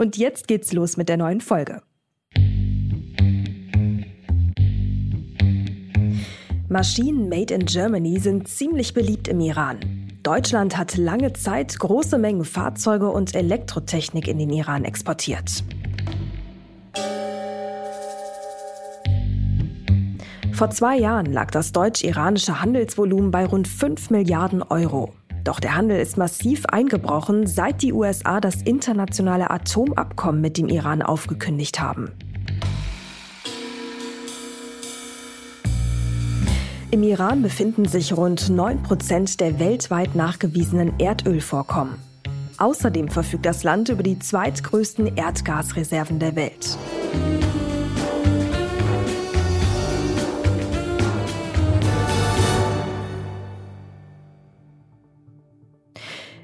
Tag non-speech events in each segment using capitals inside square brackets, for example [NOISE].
Und jetzt geht's los mit der neuen Folge. Maschinen made in Germany sind ziemlich beliebt im Iran. Deutschland hat lange Zeit große Mengen Fahrzeuge und Elektrotechnik in den Iran exportiert. Vor zwei Jahren lag das deutsch-iranische Handelsvolumen bei rund 5 Milliarden Euro. Doch der Handel ist massiv eingebrochen, seit die USA das internationale Atomabkommen mit dem Iran aufgekündigt haben. Im Iran befinden sich rund 9 Prozent der weltweit nachgewiesenen Erdölvorkommen. Außerdem verfügt das Land über die zweitgrößten Erdgasreserven der Welt.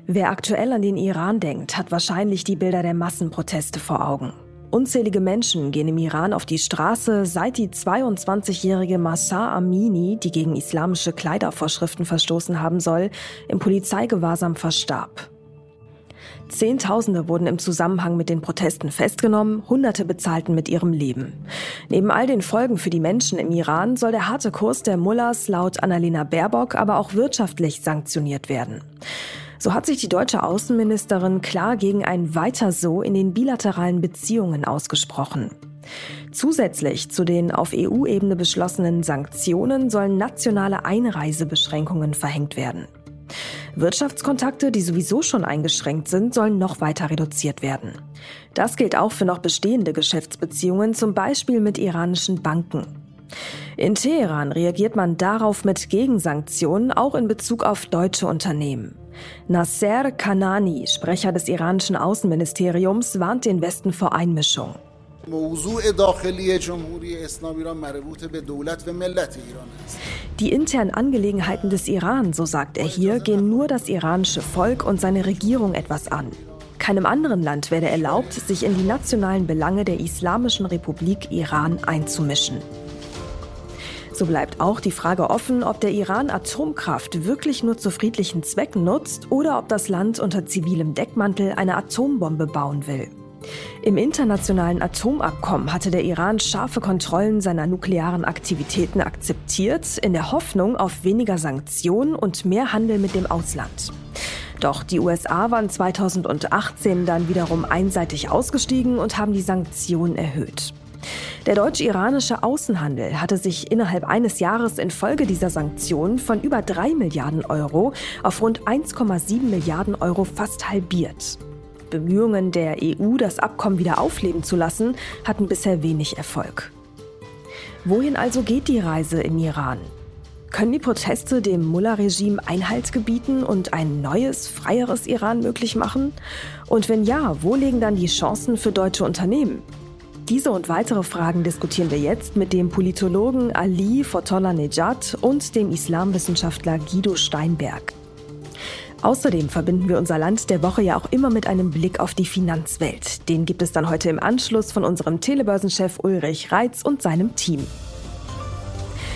Wer aktuell an den Iran denkt, hat wahrscheinlich die Bilder der Massenproteste vor Augen. Unzählige Menschen gehen im Iran auf die Straße, seit die 22-jährige Massa Amini, die gegen islamische Kleidervorschriften verstoßen haben soll, im Polizeigewahrsam verstarb. Zehntausende wurden im Zusammenhang mit den Protesten festgenommen, Hunderte bezahlten mit ihrem Leben. Neben all den Folgen für die Menschen im Iran soll der harte Kurs der Mullahs laut Annalena Baerbock aber auch wirtschaftlich sanktioniert werden. So hat sich die deutsche Außenministerin klar gegen ein Weiter so in den bilateralen Beziehungen ausgesprochen. Zusätzlich zu den auf EU-Ebene beschlossenen Sanktionen sollen nationale Einreisebeschränkungen verhängt werden. Wirtschaftskontakte, die sowieso schon eingeschränkt sind, sollen noch weiter reduziert werden. Das gilt auch für noch bestehende Geschäftsbeziehungen, zum Beispiel mit iranischen Banken. In Teheran reagiert man darauf mit Gegensanktionen, auch in Bezug auf deutsche Unternehmen. Nasser Kanani, Sprecher des iranischen Außenministeriums, warnt den Westen vor Einmischung. Die internen Angelegenheiten des Iran, so sagt er hier, gehen nur das iranische Volk und seine Regierung etwas an. Keinem anderen Land werde erlaubt, sich in die nationalen Belange der Islamischen Republik Iran einzumischen. So bleibt auch die Frage offen, ob der Iran Atomkraft wirklich nur zu friedlichen Zwecken nutzt oder ob das Land unter zivilem Deckmantel eine Atombombe bauen will. Im internationalen Atomabkommen hatte der Iran scharfe Kontrollen seiner nuklearen Aktivitäten akzeptiert, in der Hoffnung auf weniger Sanktionen und mehr Handel mit dem Ausland. Doch die USA waren 2018 dann wiederum einseitig ausgestiegen und haben die Sanktionen erhöht. Der deutsch-iranische Außenhandel hatte sich innerhalb eines Jahres infolge dieser Sanktionen von über 3 Milliarden Euro auf rund 1,7 Milliarden Euro fast halbiert. Bemühungen der EU, das Abkommen wieder aufleben zu lassen, hatten bisher wenig Erfolg. Wohin also geht die Reise im Iran? Können die Proteste dem Mullah-Regime Einhalt gebieten und ein neues, freieres Iran möglich machen? Und wenn ja, wo liegen dann die Chancen für deutsche Unternehmen? Diese und weitere Fragen diskutieren wir jetzt mit dem Politologen Ali Fotollah Nejad und dem Islamwissenschaftler Guido Steinberg. Außerdem verbinden wir unser Land der Woche ja auch immer mit einem Blick auf die Finanzwelt. Den gibt es dann heute im Anschluss von unserem Telebörsenchef Ulrich Reitz und seinem Team.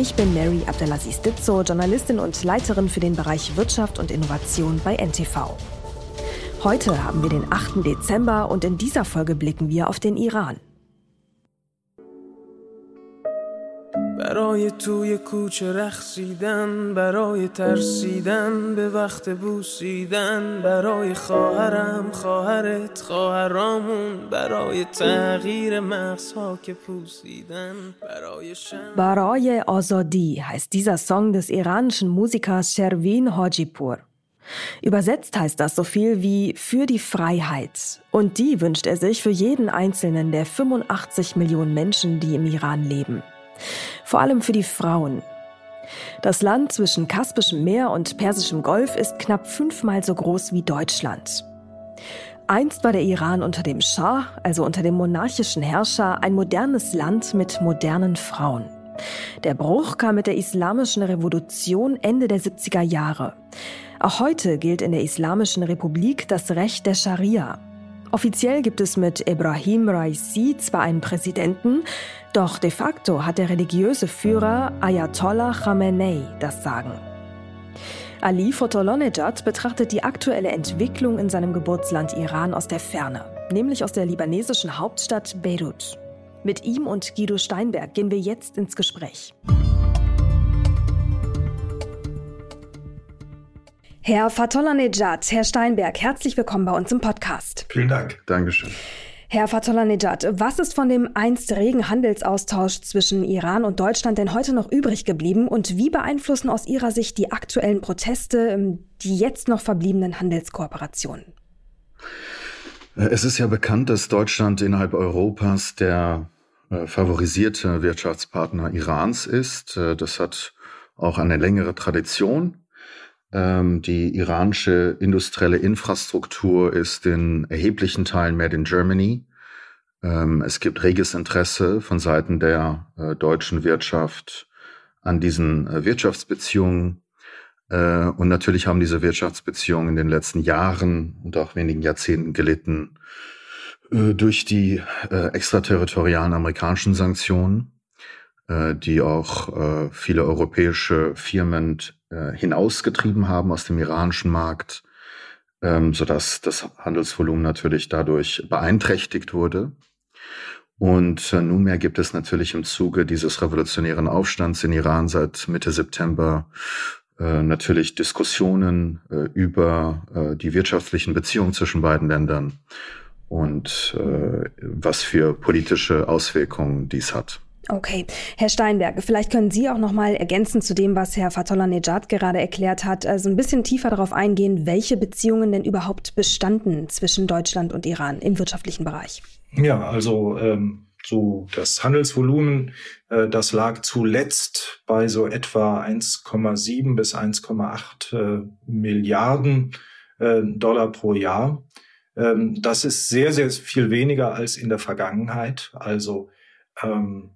Ich bin Mary Abdelaziz Ditzo, Journalistin und Leiterin für den Bereich Wirtschaft und Innovation bei NTV. Heute haben wir den 8. Dezember und in dieser Folge blicken wir auf den Iran. برای توی کوچه رقصیدن برای ترسیدن به وقت بوسیدن برای خواهرم خواهرت خواهرامون برای تغییر مغزها که پوسیدن برای شن... برای آزادی heißt dieser Song des iranischen Musikers Shervin Hojipur. Übersetzt heißt das so viel wie für die Freiheit. Und die wünscht er sich für jeden einzelnen der 85 Millionen Menschen, die im Iran leben. Vor allem für die Frauen. Das Land zwischen Kaspischem Meer und Persischem Golf ist knapp fünfmal so groß wie Deutschland. Einst war der Iran unter dem Schah, also unter dem monarchischen Herrscher, ein modernes Land mit modernen Frauen. Der Bruch kam mit der islamischen Revolution Ende der 70er Jahre. Auch heute gilt in der Islamischen Republik das Recht der Scharia. Offiziell gibt es mit Ibrahim Raisi zwar einen Präsidenten, doch de facto hat der religiöse Führer Ayatollah Khamenei das Sagen. Ali Fotolonejad betrachtet die aktuelle Entwicklung in seinem Geburtsland Iran aus der Ferne, nämlich aus der libanesischen Hauptstadt Beirut. Mit ihm und Guido Steinberg gehen wir jetzt ins Gespräch. Herr Fatollah Nejad, Herr Steinberg, herzlich willkommen bei uns im Podcast. Vielen Dank. Dankeschön. Herr Fatollah Nejad, was ist von dem einst regen Handelsaustausch zwischen Iran und Deutschland denn heute noch übrig geblieben und wie beeinflussen aus Ihrer Sicht die aktuellen Proteste ähm, die jetzt noch verbliebenen Handelskooperationen? Es ist ja bekannt, dass Deutschland innerhalb Europas der äh, favorisierte Wirtschaftspartner Irans ist. Äh, das hat auch eine längere Tradition. Ähm, die iranische industrielle Infrastruktur ist in erheblichen Teilen made in Germany. Ähm, es gibt reges Interesse von Seiten der äh, deutschen Wirtschaft an diesen äh, Wirtschaftsbeziehungen. Äh, und natürlich haben diese Wirtschaftsbeziehungen in den letzten Jahren und auch wenigen Jahrzehnten gelitten äh, durch die äh, extraterritorialen amerikanischen Sanktionen, äh, die auch viele europäische Firmen äh, hinausgetrieben haben aus dem iranischen Markt, ähm, sodass das Handelsvolumen natürlich dadurch beeinträchtigt wurde. Und äh, nunmehr gibt es natürlich im Zuge dieses revolutionären Aufstands in Iran seit Mitte September äh, natürlich Diskussionen äh, über äh, die wirtschaftlichen Beziehungen zwischen beiden Ländern und äh, was für politische Auswirkungen dies hat. Okay, Herr Steinberg, vielleicht können Sie auch noch mal ergänzen zu dem, was Herr Fatollah Nejad gerade erklärt hat, also ein bisschen tiefer darauf eingehen, welche Beziehungen denn überhaupt bestanden zwischen Deutschland und Iran im wirtschaftlichen Bereich. Ja, also ähm, so das Handelsvolumen, äh, das lag zuletzt bei so etwa 1,7 bis 1,8 äh, Milliarden äh, Dollar pro Jahr. Ähm, das ist sehr, sehr viel weniger als in der Vergangenheit. Also ähm,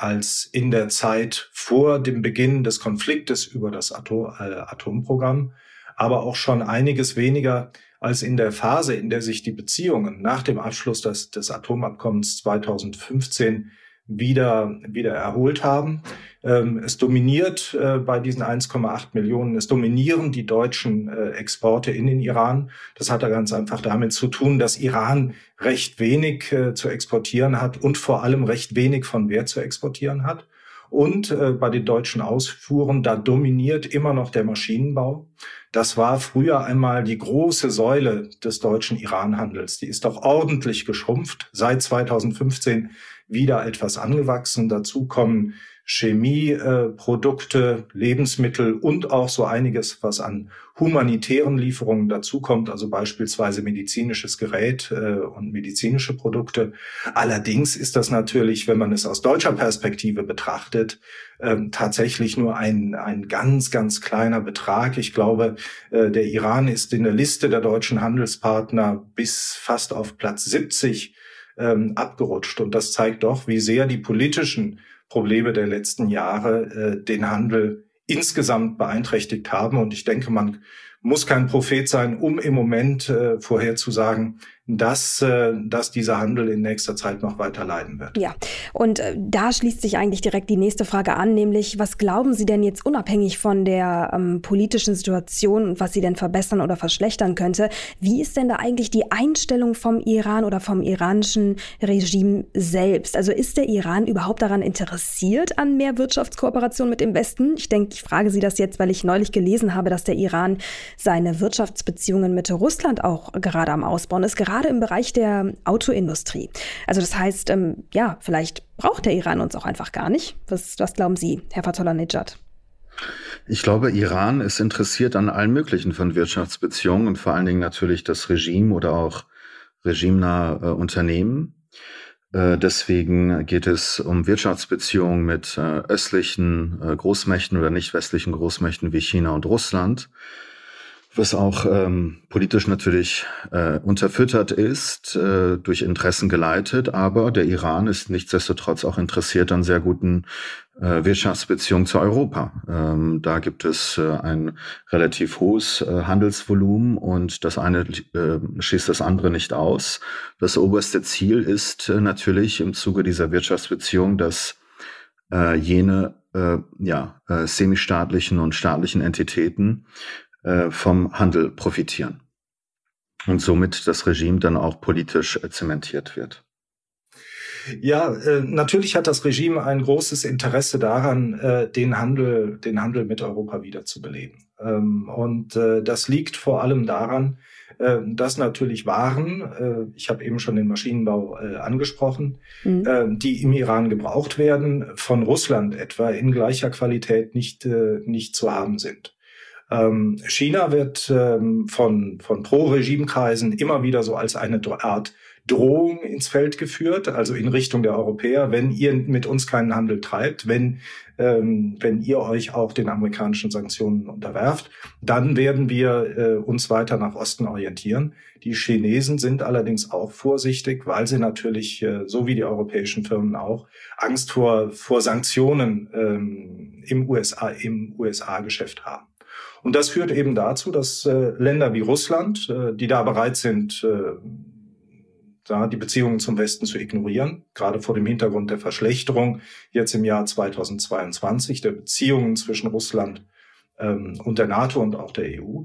als in der Zeit vor dem Beginn des Konfliktes über das Atom, äh, Atomprogramm, aber auch schon einiges weniger als in der Phase, in der sich die Beziehungen nach dem Abschluss des, des Atomabkommens 2015 wieder, wieder erholt haben. Ähm, es dominiert äh, bei diesen 1,8 Millionen, es dominieren die deutschen äh, Exporte in den Iran. Das hat da ganz einfach damit zu tun, dass Iran recht wenig äh, zu exportieren hat und vor allem recht wenig von Wert zu exportieren hat. Und bei den deutschen Ausfuhren, da dominiert immer noch der Maschinenbau. Das war früher einmal die große Säule des deutschen Iran-Handels. Die ist doch ordentlich geschrumpft. Seit 2015 wieder etwas angewachsen. Dazu kommen Chemieprodukte, äh, Lebensmittel und auch so einiges, was an humanitären Lieferungen dazukommt, also beispielsweise medizinisches Gerät äh, und medizinische Produkte. Allerdings ist das natürlich, wenn man es aus deutscher Perspektive betrachtet, äh, tatsächlich nur ein, ein ganz, ganz kleiner Betrag. Ich glaube, äh, der Iran ist in der Liste der deutschen Handelspartner bis fast auf Platz 70 ähm, abgerutscht. Und das zeigt doch, wie sehr die politischen Probleme der letzten Jahre äh, den Handel insgesamt beeinträchtigt haben. Und ich denke, man muss kein Prophet sein, um im Moment äh, vorherzusagen, dass, äh, dass dieser Handel in nächster Zeit noch weiter leiden wird. Ja, und äh, da schließt sich eigentlich direkt die nächste Frage an, nämlich was glauben Sie denn jetzt unabhängig von der ähm, politischen Situation was sie denn verbessern oder verschlechtern könnte? Wie ist denn da eigentlich die Einstellung vom Iran oder vom iranischen Regime selbst? Also ist der Iran überhaupt daran interessiert an mehr Wirtschaftskooperation mit dem Westen? Ich denke, ich frage Sie das jetzt, weil ich neulich gelesen habe, dass der Iran seine Wirtschaftsbeziehungen mit Russland auch gerade am Ausbauen ist, gerade im Bereich der Autoindustrie. Also das heißt, ähm, ja, vielleicht braucht der Iran uns auch einfach gar nicht. Was, was glauben Sie, Herr Fatollah-Nejad? Ich glaube, Iran ist interessiert an allen möglichen von Wirtschaftsbeziehungen und vor allen Dingen natürlich das Regime oder auch regimenahe äh, Unternehmen. Äh, deswegen geht es um Wirtschaftsbeziehungen mit äh, östlichen äh, Großmächten oder nicht westlichen Großmächten wie China und Russland was auch ähm, politisch natürlich äh, unterfüttert ist, äh, durch Interessen geleitet, aber der Iran ist nichtsdestotrotz auch interessiert an sehr guten äh, Wirtschaftsbeziehungen zu Europa. Ähm, da gibt es äh, ein relativ hohes äh, Handelsvolumen und das eine äh, schließt das andere nicht aus. Das oberste Ziel ist äh, natürlich im Zuge dieser Wirtschaftsbeziehung, dass äh, jene äh, ja, äh, semistaatlichen und staatlichen Entitäten äh, vom Handel profitieren. Und somit das Regime dann auch politisch äh, zementiert wird. Ja, äh, natürlich hat das Regime ein großes Interesse daran, äh, den Handel, den Handel mit Europa wiederzubeleben. Ähm, und äh, das liegt vor allem daran, äh, dass natürlich Waren, äh, ich habe eben schon den Maschinenbau äh, angesprochen, mhm. die im Iran gebraucht werden, von Russland etwa in gleicher Qualität nicht, nicht zu haben sind. Ähm, China wird ähm, von, von Pro-Regime-Kreisen immer wieder so als eine Art Drohung ins Feld geführt, also in Richtung der Europäer, wenn ihr mit uns keinen Handel treibt, wenn, ähm, wenn ihr euch auch den amerikanischen Sanktionen unterwerft, dann werden wir äh, uns weiter nach Osten orientieren. Die Chinesen sind allerdings auch vorsichtig, weil sie natürlich, äh, so wie die europäischen Firmen auch, Angst vor, vor Sanktionen ähm, im USA, im USA-Geschäft haben. Und das führt eben dazu, dass äh, Länder wie Russland, äh, die da bereit sind, äh, da die Beziehungen zum Westen zu ignorieren, gerade vor dem Hintergrund der Verschlechterung jetzt im Jahr 2022 der Beziehungen zwischen Russland ähm, und der NATO und auch der EU,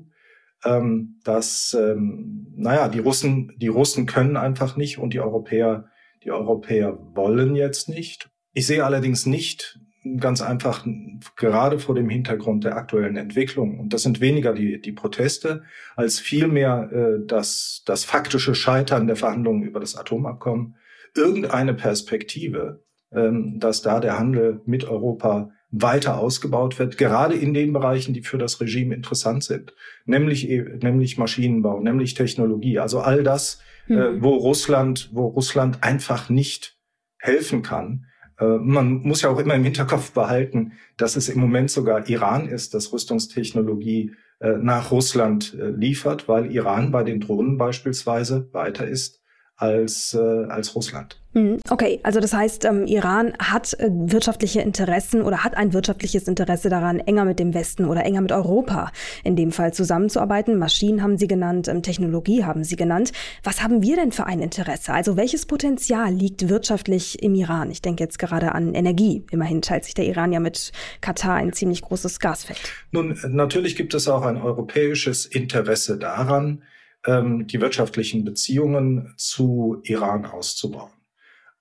ähm, dass, ähm, naja, die Russen, die Russen können einfach nicht und die Europäer, die Europäer wollen jetzt nicht. Ich sehe allerdings nicht ganz einfach gerade vor dem Hintergrund der aktuellen Entwicklung. Und das sind weniger die, die Proteste, als vielmehr äh, das, das faktische Scheitern der Verhandlungen über das Atomabkommen. Irgendeine Perspektive, ähm, dass da der Handel mit Europa weiter ausgebaut wird, gerade in den Bereichen, die für das Regime interessant sind, nämlich, e, nämlich Maschinenbau, nämlich Technologie, also all das, äh, mhm. äh, wo Russland, wo Russland einfach nicht helfen kann man muss ja auch immer im Hinterkopf behalten, dass es im Moment sogar Iran ist, das Rüstungstechnologie äh, nach Russland äh, liefert, weil Iran bei den Drohnen beispielsweise weiter ist als, äh, als Russland. Mhm. Okay, also das heißt, ähm, Iran hat äh, wirtschaftliche Interessen oder hat ein wirtschaftliches Interesse daran, enger mit dem Westen oder enger mit Europa in dem Fall zusammenzuarbeiten. Maschinen haben Sie genannt, ähm, Technologie haben Sie genannt. Was haben wir denn für ein Interesse? Also welches Potenzial liegt wirtschaftlich im Iran? Ich denke jetzt gerade an Energie. Immerhin teilt sich der Iran ja mit Katar ein ziemlich großes Gasfeld. Nun, natürlich gibt es auch ein europäisches Interesse daran, ähm, die wirtschaftlichen Beziehungen zu Iran auszubauen.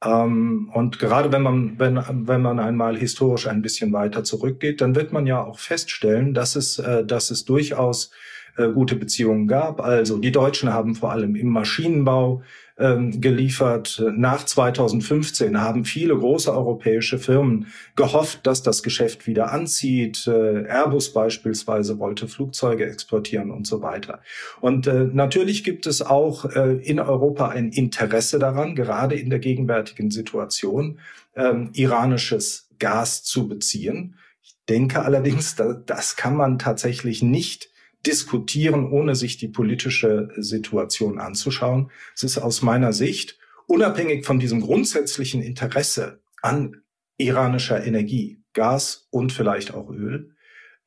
Ähm, und gerade wenn man, wenn, wenn man einmal historisch ein bisschen weiter zurückgeht, dann wird man ja auch feststellen, dass es, äh, dass es durchaus äh, gute Beziehungen gab. Also die Deutschen haben vor allem im Maschinenbau ähm, geliefert. Nach 2015 haben viele große europäische Firmen gehofft, dass das Geschäft wieder anzieht. Äh, Airbus beispielsweise wollte Flugzeuge exportieren und so weiter. Und äh, natürlich gibt es auch äh, in Europa ein Interesse daran, gerade in der gegenwärtigen Situation, ähm, iranisches Gas zu beziehen. Ich denke allerdings, das kann man tatsächlich nicht diskutieren, ohne sich die politische Situation anzuschauen. Es ist aus meiner Sicht, unabhängig von diesem grundsätzlichen Interesse an iranischer Energie, Gas und vielleicht auch Öl,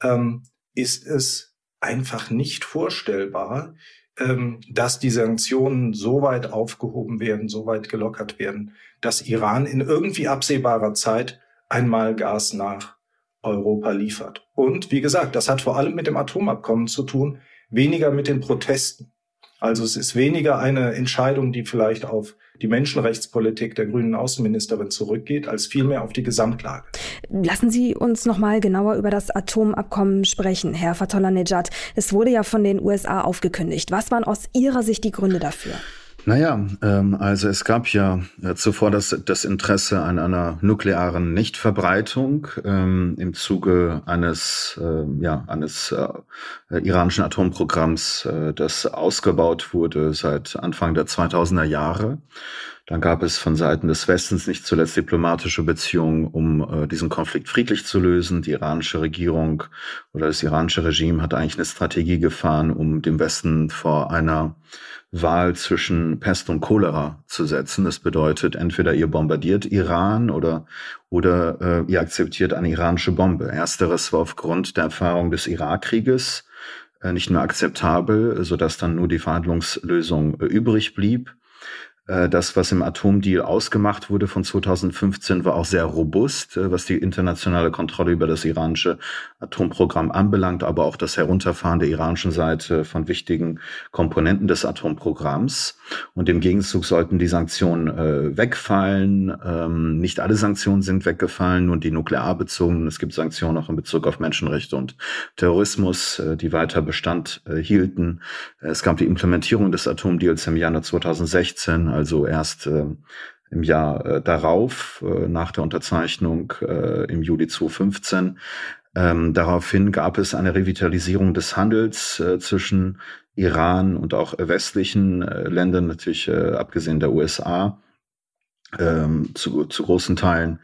ähm, ist es einfach nicht vorstellbar, ähm, dass die Sanktionen so weit aufgehoben werden, so weit gelockert werden, dass Iran in irgendwie absehbarer Zeit einmal Gas nach Europa liefert. Und wie gesagt, das hat vor allem mit dem Atomabkommen zu tun, weniger mit den Protesten. Also es ist weniger eine Entscheidung, die vielleicht auf die Menschenrechtspolitik der grünen Außenministerin zurückgeht, als vielmehr auf die Gesamtlage. Lassen Sie uns noch mal genauer über das Atomabkommen sprechen, Herr Fatollah Nejad. Es wurde ja von den USA aufgekündigt. Was waren aus Ihrer Sicht die Gründe dafür? Naja, ähm, also es gab ja äh, zuvor das, das Interesse an einer nuklearen Nichtverbreitung ähm, im Zuge eines, äh, ja, eines äh, iranischen Atomprogramms, äh, das ausgebaut wurde seit Anfang der 2000er Jahre. Dann gab es von Seiten des Westens nicht zuletzt diplomatische Beziehungen, um äh, diesen Konflikt friedlich zu lösen. Die iranische Regierung oder das iranische Regime hat eigentlich eine Strategie gefahren, um dem Westen vor einer Wahl zwischen Pest und Cholera zu setzen. Das bedeutet, entweder ihr bombardiert Iran oder, oder äh, ihr akzeptiert eine iranische Bombe. Ersteres war aufgrund der Erfahrung des Irakkrieges äh, nicht mehr akzeptabel, sodass dann nur die Verhandlungslösung äh, übrig blieb. Äh, das, was im Atomdeal ausgemacht wurde von 2015, war auch sehr robust, äh, was die internationale Kontrolle über das iranische Atomprogramm anbelangt, aber auch das Herunterfahren der iranischen Seite von wichtigen Komponenten des Atomprogramms. Und im Gegenzug sollten die Sanktionen äh, wegfallen. Ähm, nicht alle Sanktionen sind weggefallen, nur die nuklearbezogenen. Es gibt Sanktionen auch in Bezug auf Menschenrechte und Terrorismus, äh, die weiter Bestand äh, hielten. Es gab die Implementierung des Atomdeals im Januar 2016 also erst äh, im Jahr äh, darauf, äh, nach der Unterzeichnung äh, im Juli 2015. Ähm, daraufhin gab es eine Revitalisierung des Handels äh, zwischen Iran und auch westlichen äh, Ländern, natürlich äh, abgesehen der USA, ähm, zu, zu großen Teilen.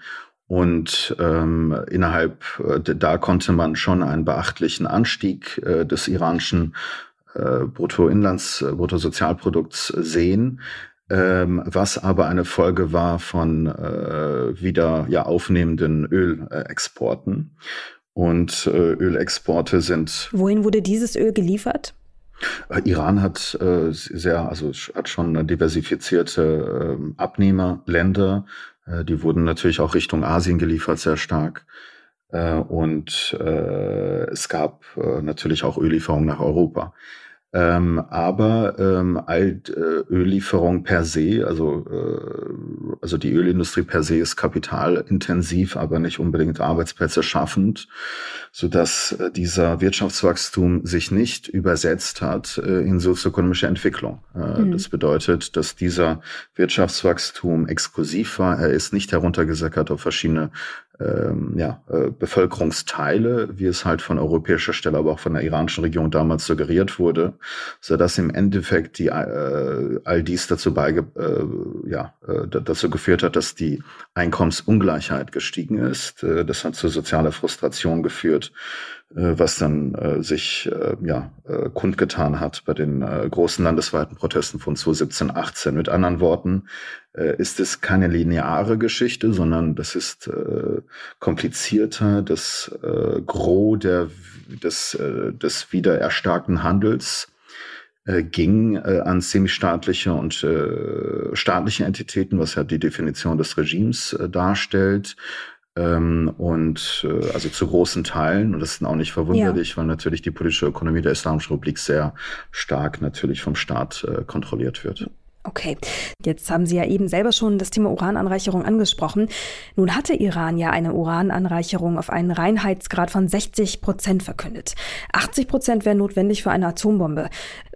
Und ähm, innerhalb, äh, da konnte man schon einen beachtlichen Anstieg äh, des iranischen äh, Bruttoinlands, äh, Bruttosozialprodukts sehen ähm, was aber eine Folge war von wieder ja aufnehmenden Ölexporten. Und Ölexporte sind. Wohin wurde dieses Öl geliefert? Äh, Iran hat äh, sehr, also hat schon diversifizierte äh, Abnehmerländer. Äh, die wurden natürlich auch Richtung Asien geliefert, sehr stark. Äh, und äh, es gab äh, natürlich auch Öllieferungen nach Europa. Ähm, aber ähm, äh, Öllieferung per se, also, äh, also die Ölindustrie per se ist kapitalintensiv, aber nicht unbedingt Arbeitsplätze schaffend, so dass äh, dieser Wirtschaftswachstum sich nicht übersetzt hat äh, in sozioökonomische Entwicklung. Äh, mhm. Das bedeutet, dass dieser Wirtschaftswachstum exklusiv war. Er ist nicht heruntergesackert auf verschiedene ähm, ja, äh, Bevölkerungsteile, wie es halt von europäischer Stelle, aber auch von der iranischen Regierung damals suggeriert wurde, so dass im Endeffekt die äh, all dies dazu beige, äh, ja, äh, dazu geführt hat, dass die Einkommensungleichheit gestiegen ist. Äh, das hat zu sozialer Frustration geführt was dann äh, sich äh, ja, äh, kundgetan hat bei den äh, großen landesweiten Protesten von 2017, 18. Mit anderen Worten äh, ist es keine lineare Geschichte, sondern das ist äh, komplizierter. Das äh, Gros der, des, äh, des wieder erstarkten Handels äh, ging äh, an semistaatliche und äh, staatliche Entitäten, was ja die Definition des Regimes äh, darstellt. Ähm, und äh, also zu großen Teilen, und das ist auch nicht verwunderlich, ja. weil natürlich die politische Ökonomie der Islamischen Republik sehr stark natürlich vom Staat äh, kontrolliert wird. Okay, jetzt haben Sie ja eben selber schon das Thema Urananreicherung angesprochen. Nun hatte Iran ja eine Urananreicherung auf einen Reinheitsgrad von 60 Prozent verkündet. 80 Prozent wären notwendig für eine Atombombe.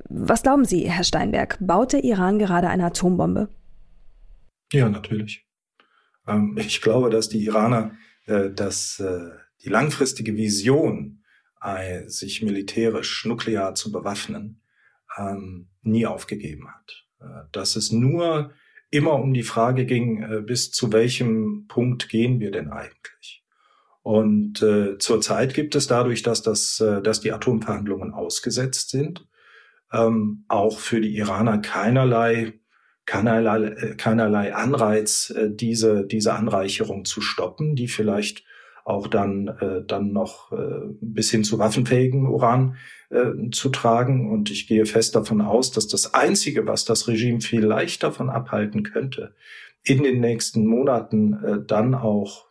Was glauben Sie, Herr Steinberg? Baut der Iran gerade eine Atombombe? Ja, natürlich. Ähm, ich glaube, dass die Iraner, äh, dass äh, die langfristige Vision, äh, sich militärisch nuklear zu bewaffnen, ähm, nie aufgegeben hat. Dass es nur immer um die Frage ging, bis zu welchem Punkt gehen wir denn eigentlich? Und äh, zurzeit gibt es dadurch, dass, das, äh, dass die Atomverhandlungen ausgesetzt sind, ähm, auch für die Iraner keinerlei keinerlei, keinerlei Anreiz, äh, diese, diese Anreicherung zu stoppen, die vielleicht auch dann, äh, dann noch äh, bis hin zu waffenfähigen Uran äh, zu tragen. Und ich gehe fest davon aus, dass das Einzige, was das Regime vielleicht davon abhalten könnte, in den nächsten Monaten äh, dann auch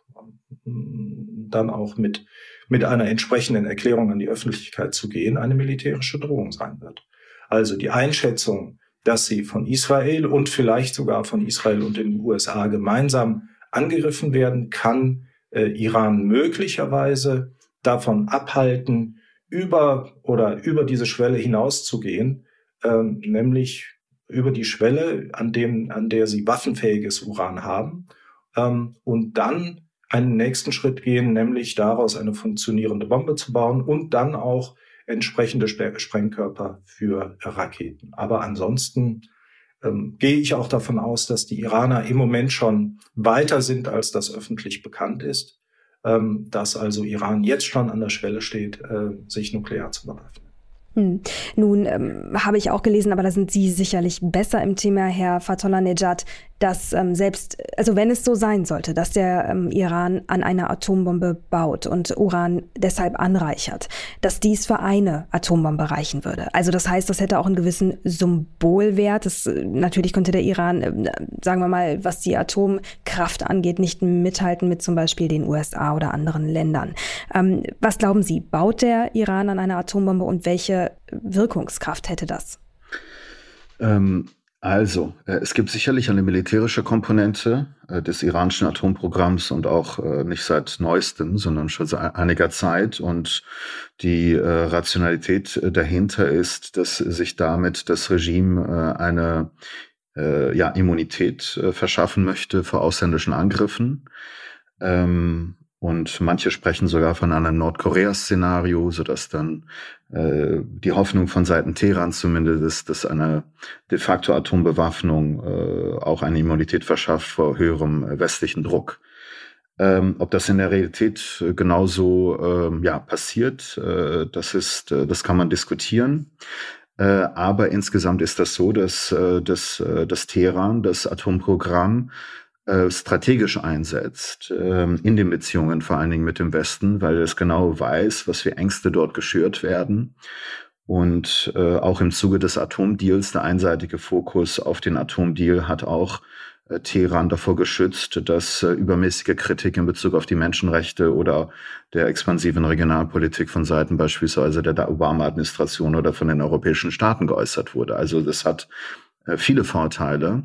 dann auch mit, mit einer entsprechenden Erklärung an die Öffentlichkeit zu gehen, eine militärische Drohung sein wird. Also die Einschätzung, dass sie von Israel und vielleicht sogar von Israel und den USA gemeinsam angegriffen werden, kann äh, Iran möglicherweise davon abhalten, über oder über diese Schwelle hinauszugehen, ähm, nämlich über die Schwelle, an dem, an der sie waffenfähiges Uran haben, ähm, und dann einen nächsten Schritt gehen, nämlich daraus eine funktionierende Bombe zu bauen und dann auch entsprechende Sprengkörper für Raketen. Aber ansonsten ähm, gehe ich auch davon aus, dass die Iraner im Moment schon weiter sind, als das öffentlich bekannt ist, ähm, dass also Iran jetzt schon an der Schwelle steht, äh, sich nuklear zu bewaffnen. Hm. Nun ähm, habe ich auch gelesen, aber da sind Sie sicherlich besser im Thema, Herr Fatollah Nejad, dass ähm, selbst, also wenn es so sein sollte, dass der ähm, Iran an einer Atombombe baut und Uran deshalb anreichert, dass dies für eine Atombombe reichen würde. Also das heißt, das hätte auch einen gewissen Symbolwert. Das, äh, natürlich könnte der Iran, äh, sagen wir mal, was die Atomkraft angeht, nicht mithalten mit zum Beispiel den USA oder anderen Ländern. Ähm, was glauben Sie, baut der Iran an einer Atombombe und welche Wirkungskraft hätte das? Ähm, also, äh, es gibt sicherlich eine militärische Komponente äh, des iranischen Atomprogramms und auch äh, nicht seit neuestem, sondern schon seit einiger Zeit. Und die äh, Rationalität äh, dahinter ist, dass sich damit das Regime äh, eine ja, Immunität verschaffen möchte vor ausländischen Angriffen. Ähm, und manche sprechen sogar von einem Nordkorea-Szenario, sodass dann äh, die Hoffnung von Seiten Teheran zumindest ist, dass eine de facto Atombewaffnung äh, auch eine Immunität verschafft vor höherem äh, westlichen Druck. Ähm, ob das in der Realität äh, genauso ähm, ja, passiert, äh, das, ist, äh, das kann man diskutieren. Äh, aber insgesamt ist das so, dass, äh, dass, äh, dass Teheran das Atomprogramm äh, strategisch einsetzt ähm, in den Beziehungen, vor allen Dingen mit dem Westen, weil es genau weiß, was für Ängste dort geschürt werden. Und äh, auch im Zuge des Atomdeals, der einseitige Fokus auf den Atomdeal hat auch äh, Teheran davor geschützt, dass übermäßige Kritik in Bezug auf die Menschenrechte oder der expansiven Regionalpolitik von Seiten beispielsweise der Obama-Administration oder von den europäischen Staaten geäußert wurde. Also das hat viele Vorteile,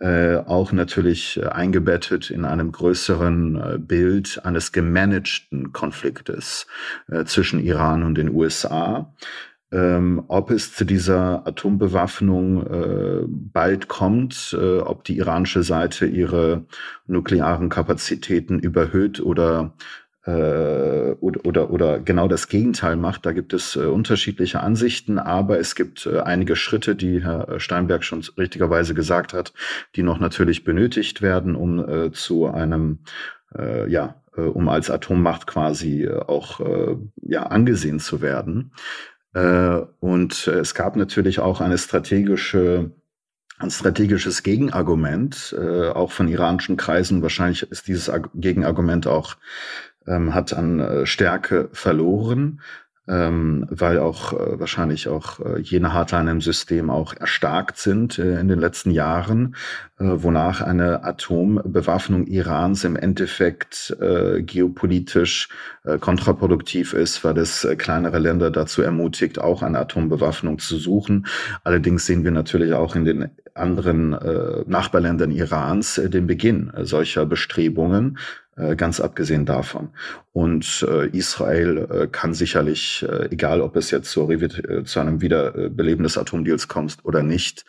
äh, auch natürlich äh, eingebettet in einem größeren äh, Bild eines gemanagten Konfliktes zwischen Iran und den USA. Ähm, ob es zu dieser Atombewaffnung bald kommt, ob die iranische Seite ihre nuklearen Kapazitäten überhöht oder oder, oder, oder genau das Gegenteil macht. Da gibt es äh, unterschiedliche Ansichten, aber es gibt äh, einige Schritte, die Herr Steinberg schon richtigerweise gesagt hat, die noch natürlich benötigt werden, um äh, zu einem, äh, ja, äh, um als Atommacht quasi äh, auch äh, ja, angesehen zu werden. Äh, und äh, es gab natürlich auch eine strategische ein strategisches Gegenargument, äh, auch von iranischen Kreisen. Wahrscheinlich ist dieses Gegenargument auch ähm, hat an äh, Stärke verloren, ähm, weil auch äh, wahrscheinlich auch äh, jene Hardliner im System auch erstarkt sind äh, in den letzten Jahren, äh, wonach eine Atombewaffnung Irans im Endeffekt äh, geopolitisch äh, kontraproduktiv ist, weil es äh, kleinere Länder dazu ermutigt, auch eine Atombewaffnung zu suchen. Allerdings sehen wir natürlich auch in den anderen äh, Nachbarländern Irans äh, den Beginn äh, solcher Bestrebungen. Äh, ganz abgesehen davon. Und äh, Israel äh, kann sicherlich, egal ob es jetzt äh, zu einem Wiederbeleben des Atomdeals kommt oder nicht,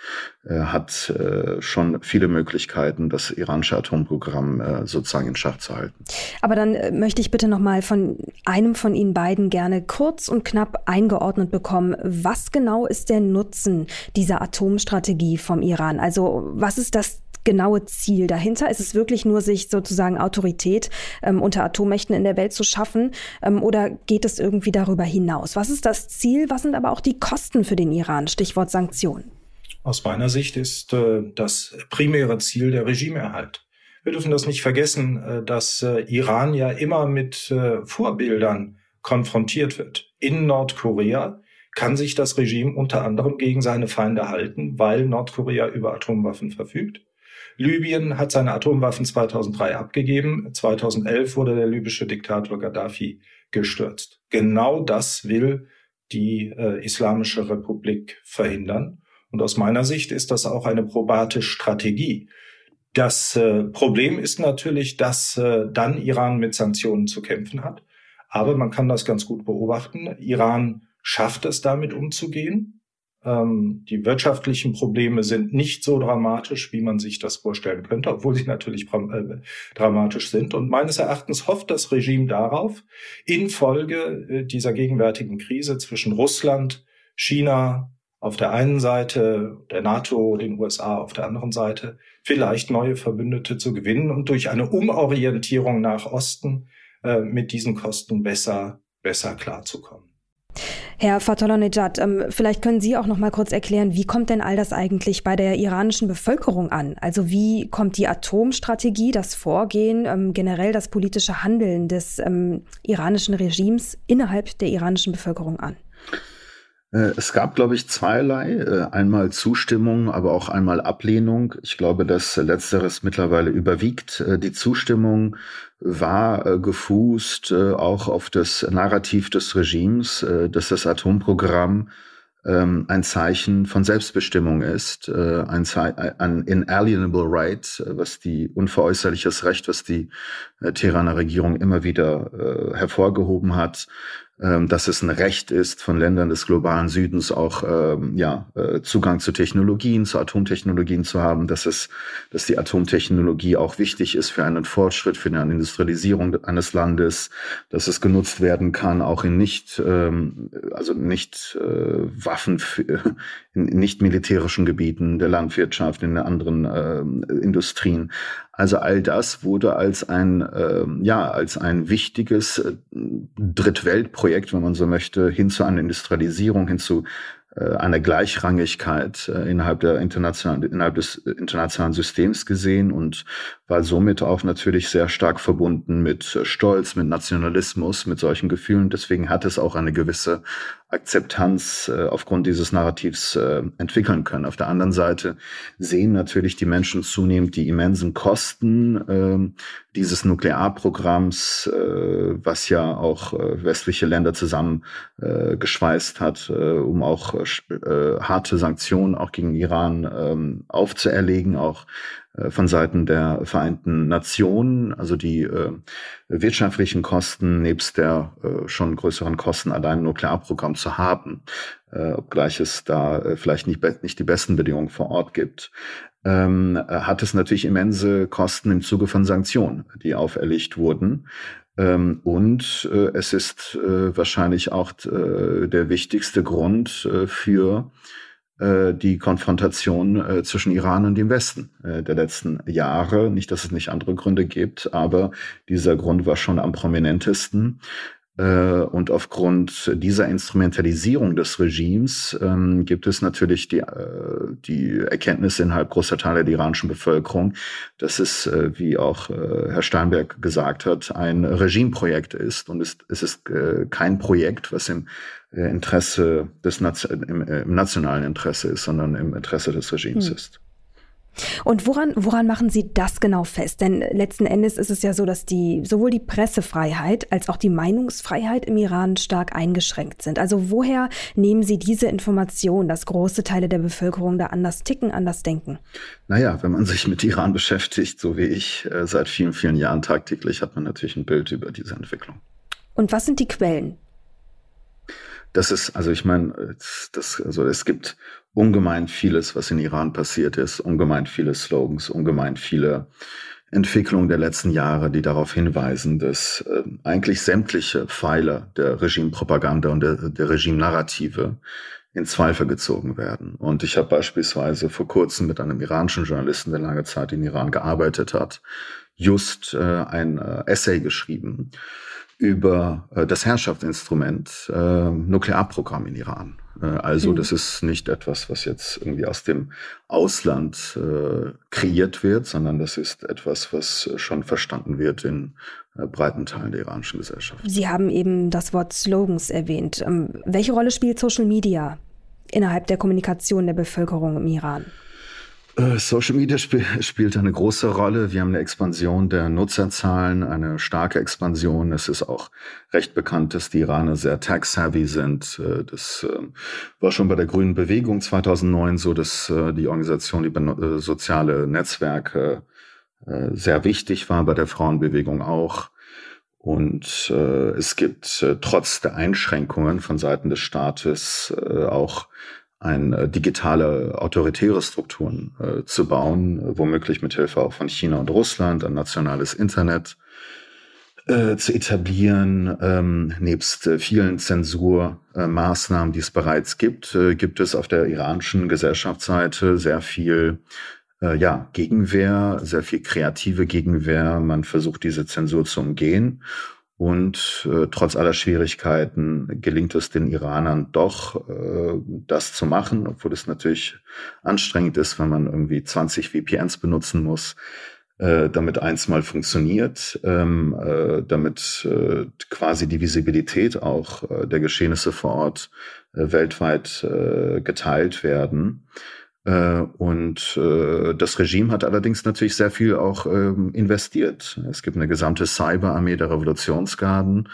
hat schon viele Möglichkeiten, das iranische Atomprogramm sozusagen in Schach zu halten. Aber dann möchte ich bitte noch mal von einem von Ihnen beiden gerne kurz und knapp eingeordnet bekommen. Was genau ist der Nutzen dieser Atomstrategie vom Iran? Also was ist das genaue Ziel dahinter? Ist es wirklich nur, sich sozusagen Autorität ähm, unter Atommächten in der Welt zu schaffen? Ähm, oder geht es irgendwie darüber hinaus? Was ist das Ziel? Was sind aber auch die Kosten für den Iran? Stichwort Sanktionen. Aus meiner Sicht ist äh, das primäre Ziel der Regimeerhalt. Wir dürfen das nicht vergessen, äh, dass äh, Iran ja immer mit äh, Vorbildern konfrontiert wird. In Nordkorea kann sich das Regime unter anderem gegen seine Feinde halten, weil Nordkorea über Atomwaffen verfügt. Libyen hat seine Atomwaffen 2003 abgegeben. 2011 wurde der libysche Diktator Gaddafi gestürzt. Genau das will die äh, Islamische Republik verhindern. Und aus meiner Sicht ist das auch eine probate Strategie. Das äh, Problem ist natürlich, dass äh, dann Iran mit Sanktionen zu kämpfen hat. Aber man kann das ganz gut beobachten. Iran schafft es damit umzugehen. Ähm, die wirtschaftlichen Probleme sind nicht so dramatisch, wie man sich das vorstellen könnte, obwohl sie natürlich äh, dramatisch sind. Und meines Erachtens hofft das Regime darauf, infolge äh, dieser gegenwärtigen Krise zwischen Russland, China auf der einen Seite, der NATO, den USA auf der anderen Seite, vielleicht neue Verbündete zu gewinnen und durch eine Umorientierung nach Osten äh, mit diesen Kosten besser, besser klarzukommen. Herr Fatollah-Nejad, ähm, vielleicht können Sie auch noch mal kurz erklären, wie kommt denn all das eigentlich bei der iranischen Bevölkerung an? Also wie kommt die Atomstrategie, das Vorgehen, ähm, generell das politische Handeln des ähm, iranischen Regimes innerhalb der iranischen Bevölkerung an? Äh, es gab, glaube ich, zweierlei. Äh, einmal Zustimmung, aber auch einmal Ablehnung. Ich glaube, dass letzteres mittlerweile überwiegt. Äh, die Zustimmung war gefußt auch auf das Narrativ des Regimes, dass das Atomprogramm ähm, ein Zeichen von Selbstbestimmung ist, ein, ein inalienable right, was die unveräußerliches Recht, was die Teheraner Regierung immer wieder hervorgehoben hat, dass es ein Recht ist von Ländern des globalen Südens auch ähm, ja, äh, Zugang zu Technologien, zu Atomtechnologien zu haben, dass es, dass die Atomtechnologie auch wichtig ist für einen Fortschritt, für eine Industrialisierung eines Landes, dass es genutzt werden kann, auch in nicht, ähm, also nicht äh, Waffen, [LAUGHS] in nicht militärischen Gebieten der Landwirtschaft, in anderen äh, Industrien. Also all das wurde als ein, äh, ja, als ein wichtiges äh, Drittweltprojekt, wenn man so möchte, hin zu einer Industrialisierung, hin zu äh, eine Gleichrangigkeit äh, innerhalb der internationalen, innerhalb des internationalen Systems gesehen und war somit auch natürlich sehr stark verbunden mit Stolz, mit Nationalismus, mit solchen Gefühlen. Deswegen hat es auch eine gewisse Akzeptanz äh, aufgrund dieses Narrativs äh, entwickeln können. Auf der anderen Seite sehen natürlich die Menschen zunehmend die immensen Kosten äh, dieses Nuklearprogramms, äh, was ja auch äh, westliche Länder zusammengeschweißt äh, hat, um auch harte Sanktionen auch gegen Iran ähm, aufzuerlegen, auch äh, von Seiten der Vereinten Nationen, also die äh, wirtschaftlichen Kosten nebst der äh, schon größeren Kosten allein Nuklearprogramm zu haben, äh, obgleich es da äh, vielleicht nicht, nicht die besten Bedingungen vor Ort gibt, ähm, hat es natürlich immense Kosten im Zuge von Sanktionen, die auferlegt wurden. Ähm, und äh, es ist äh, wahrscheinlich auch äh, der wichtigste Grund äh, für äh, die Konfrontation äh, zwischen Iran und dem Westen äh, der letzten Jahre. Nicht, dass es nicht andere Gründe gibt, aber dieser Grund war schon am prominentesten. Äh, und aufgrund dieser Instrumentalisierung des Regimes ähm, gibt es natürlich die, äh, die Erkenntnis innerhalb großer Teile der iranischen Bevölkerung, dass es, äh, wie auch äh, Herr Steinberg gesagt hat, ein Regimeprojekt ist. Und es, es ist äh, kein Projekt, was im äh, Interesse des im, im, nationalen Interesse ist, sondern im Interesse des Regimes hm. ist. Und woran, woran machen Sie das genau fest? Denn letzten Endes ist es ja so, dass die, sowohl die Pressefreiheit als auch die Meinungsfreiheit im Iran stark eingeschränkt sind. Also woher nehmen Sie diese Information, dass große Teile der Bevölkerung da anders ticken, anders denken? Naja, wenn man sich mit Iran beschäftigt, so wie ich, äh, seit vielen, vielen Jahren tagtäglich, hat man natürlich ein Bild über diese Entwicklung. Und was sind die Quellen? Das ist, also ich meine, das, also es gibt ungemein vieles, was in Iran passiert ist, ungemein viele Slogans, ungemein viele Entwicklungen der letzten Jahre, die darauf hinweisen, dass äh, eigentlich sämtliche Pfeiler der Regimepropaganda und der, der Regime-Narrative in Zweifel gezogen werden. Und ich habe beispielsweise vor kurzem mit einem iranischen Journalisten, der lange Zeit in Iran gearbeitet hat, just äh, ein äh, Essay geschrieben über äh, das Herrschaftsinstrument äh, Nuklearprogramm in Iran. Äh, also mhm. das ist nicht etwas, was jetzt irgendwie aus dem Ausland äh, kreiert wird, sondern das ist etwas, was schon verstanden wird in äh, breiten Teilen der iranischen Gesellschaft. Sie haben eben das Wort Slogans erwähnt. Ähm, welche Rolle spielt Social Media innerhalb der Kommunikation der Bevölkerung im Iran? Äh, Social Media sp spielt eine große Rolle. Wir haben eine Expansion der Nutzerzahlen, eine starke Expansion. Es ist auch recht bekannt, dass die Iraner sehr tech-savvy sind. Äh, das ähm, war schon bei der Grünen Bewegung 2009 so, dass äh, die Organisation, die soziale Netzwerke sehr wichtig war, bei der Frauenbewegung auch. Und es gibt trotz der Einschränkungen von Seiten des Staates auch ein äh, digitale autoritäre Strukturen äh, zu bauen, äh, womöglich mit Hilfe auch von China und Russland, ein nationales Internet äh, zu etablieren. Ähm, nebst äh, vielen Zensurmaßnahmen, die es bereits gibt, äh, gibt es auf der iranischen Gesellschaftsseite sehr viel ja, Gegenwehr, sehr viel kreative Gegenwehr. Man versucht diese Zensur zu umgehen. Und äh, trotz aller Schwierigkeiten gelingt es den Iranern doch, äh, das zu machen, obwohl es natürlich anstrengend ist, wenn man irgendwie 20 VPNs benutzen muss, äh, damit eins mal funktioniert, ähm, äh, damit äh, quasi die Visibilität auch äh, der Geschehnisse vor Ort äh, weltweit äh, geteilt werden. Äh, und äh, das Regime hat allerdings natürlich sehr viel auch ähm, investiert. Es gibt eine gesamte Cyberarmee der Revolutionsgarden.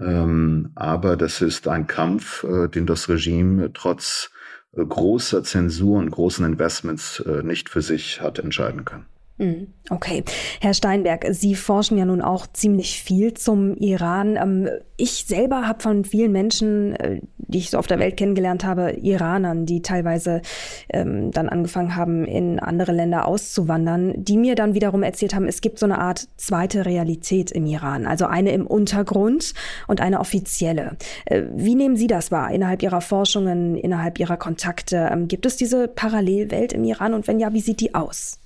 Ähm, aber das ist ein Kampf, äh, den das Regime trotz großer Zensur und großen Investments nicht für sich hat entscheiden können. Hm, okay. Herr Steinberg, Sie forschen ja nun auch ziemlich viel zum Iran. Ähm, ich selber habe von vielen Menschen, äh, die ich so auf der Welt kennengelernt habe, Iranern, die teilweise ähm, dann angefangen haben, in andere Länder auszuwandern, die mir dann wiederum erzählt haben, es gibt so eine Art zweite Realität im Iran. Also eine im Untergrund und eine offizielle. Äh, wie nehmen Sie das wahr innerhalb Ihrer Forschungen, innerhalb Ihrer Kontakte? Ähm, gibt es diese Parallelwelt im Iran und wenn ja, wie sieht die aus?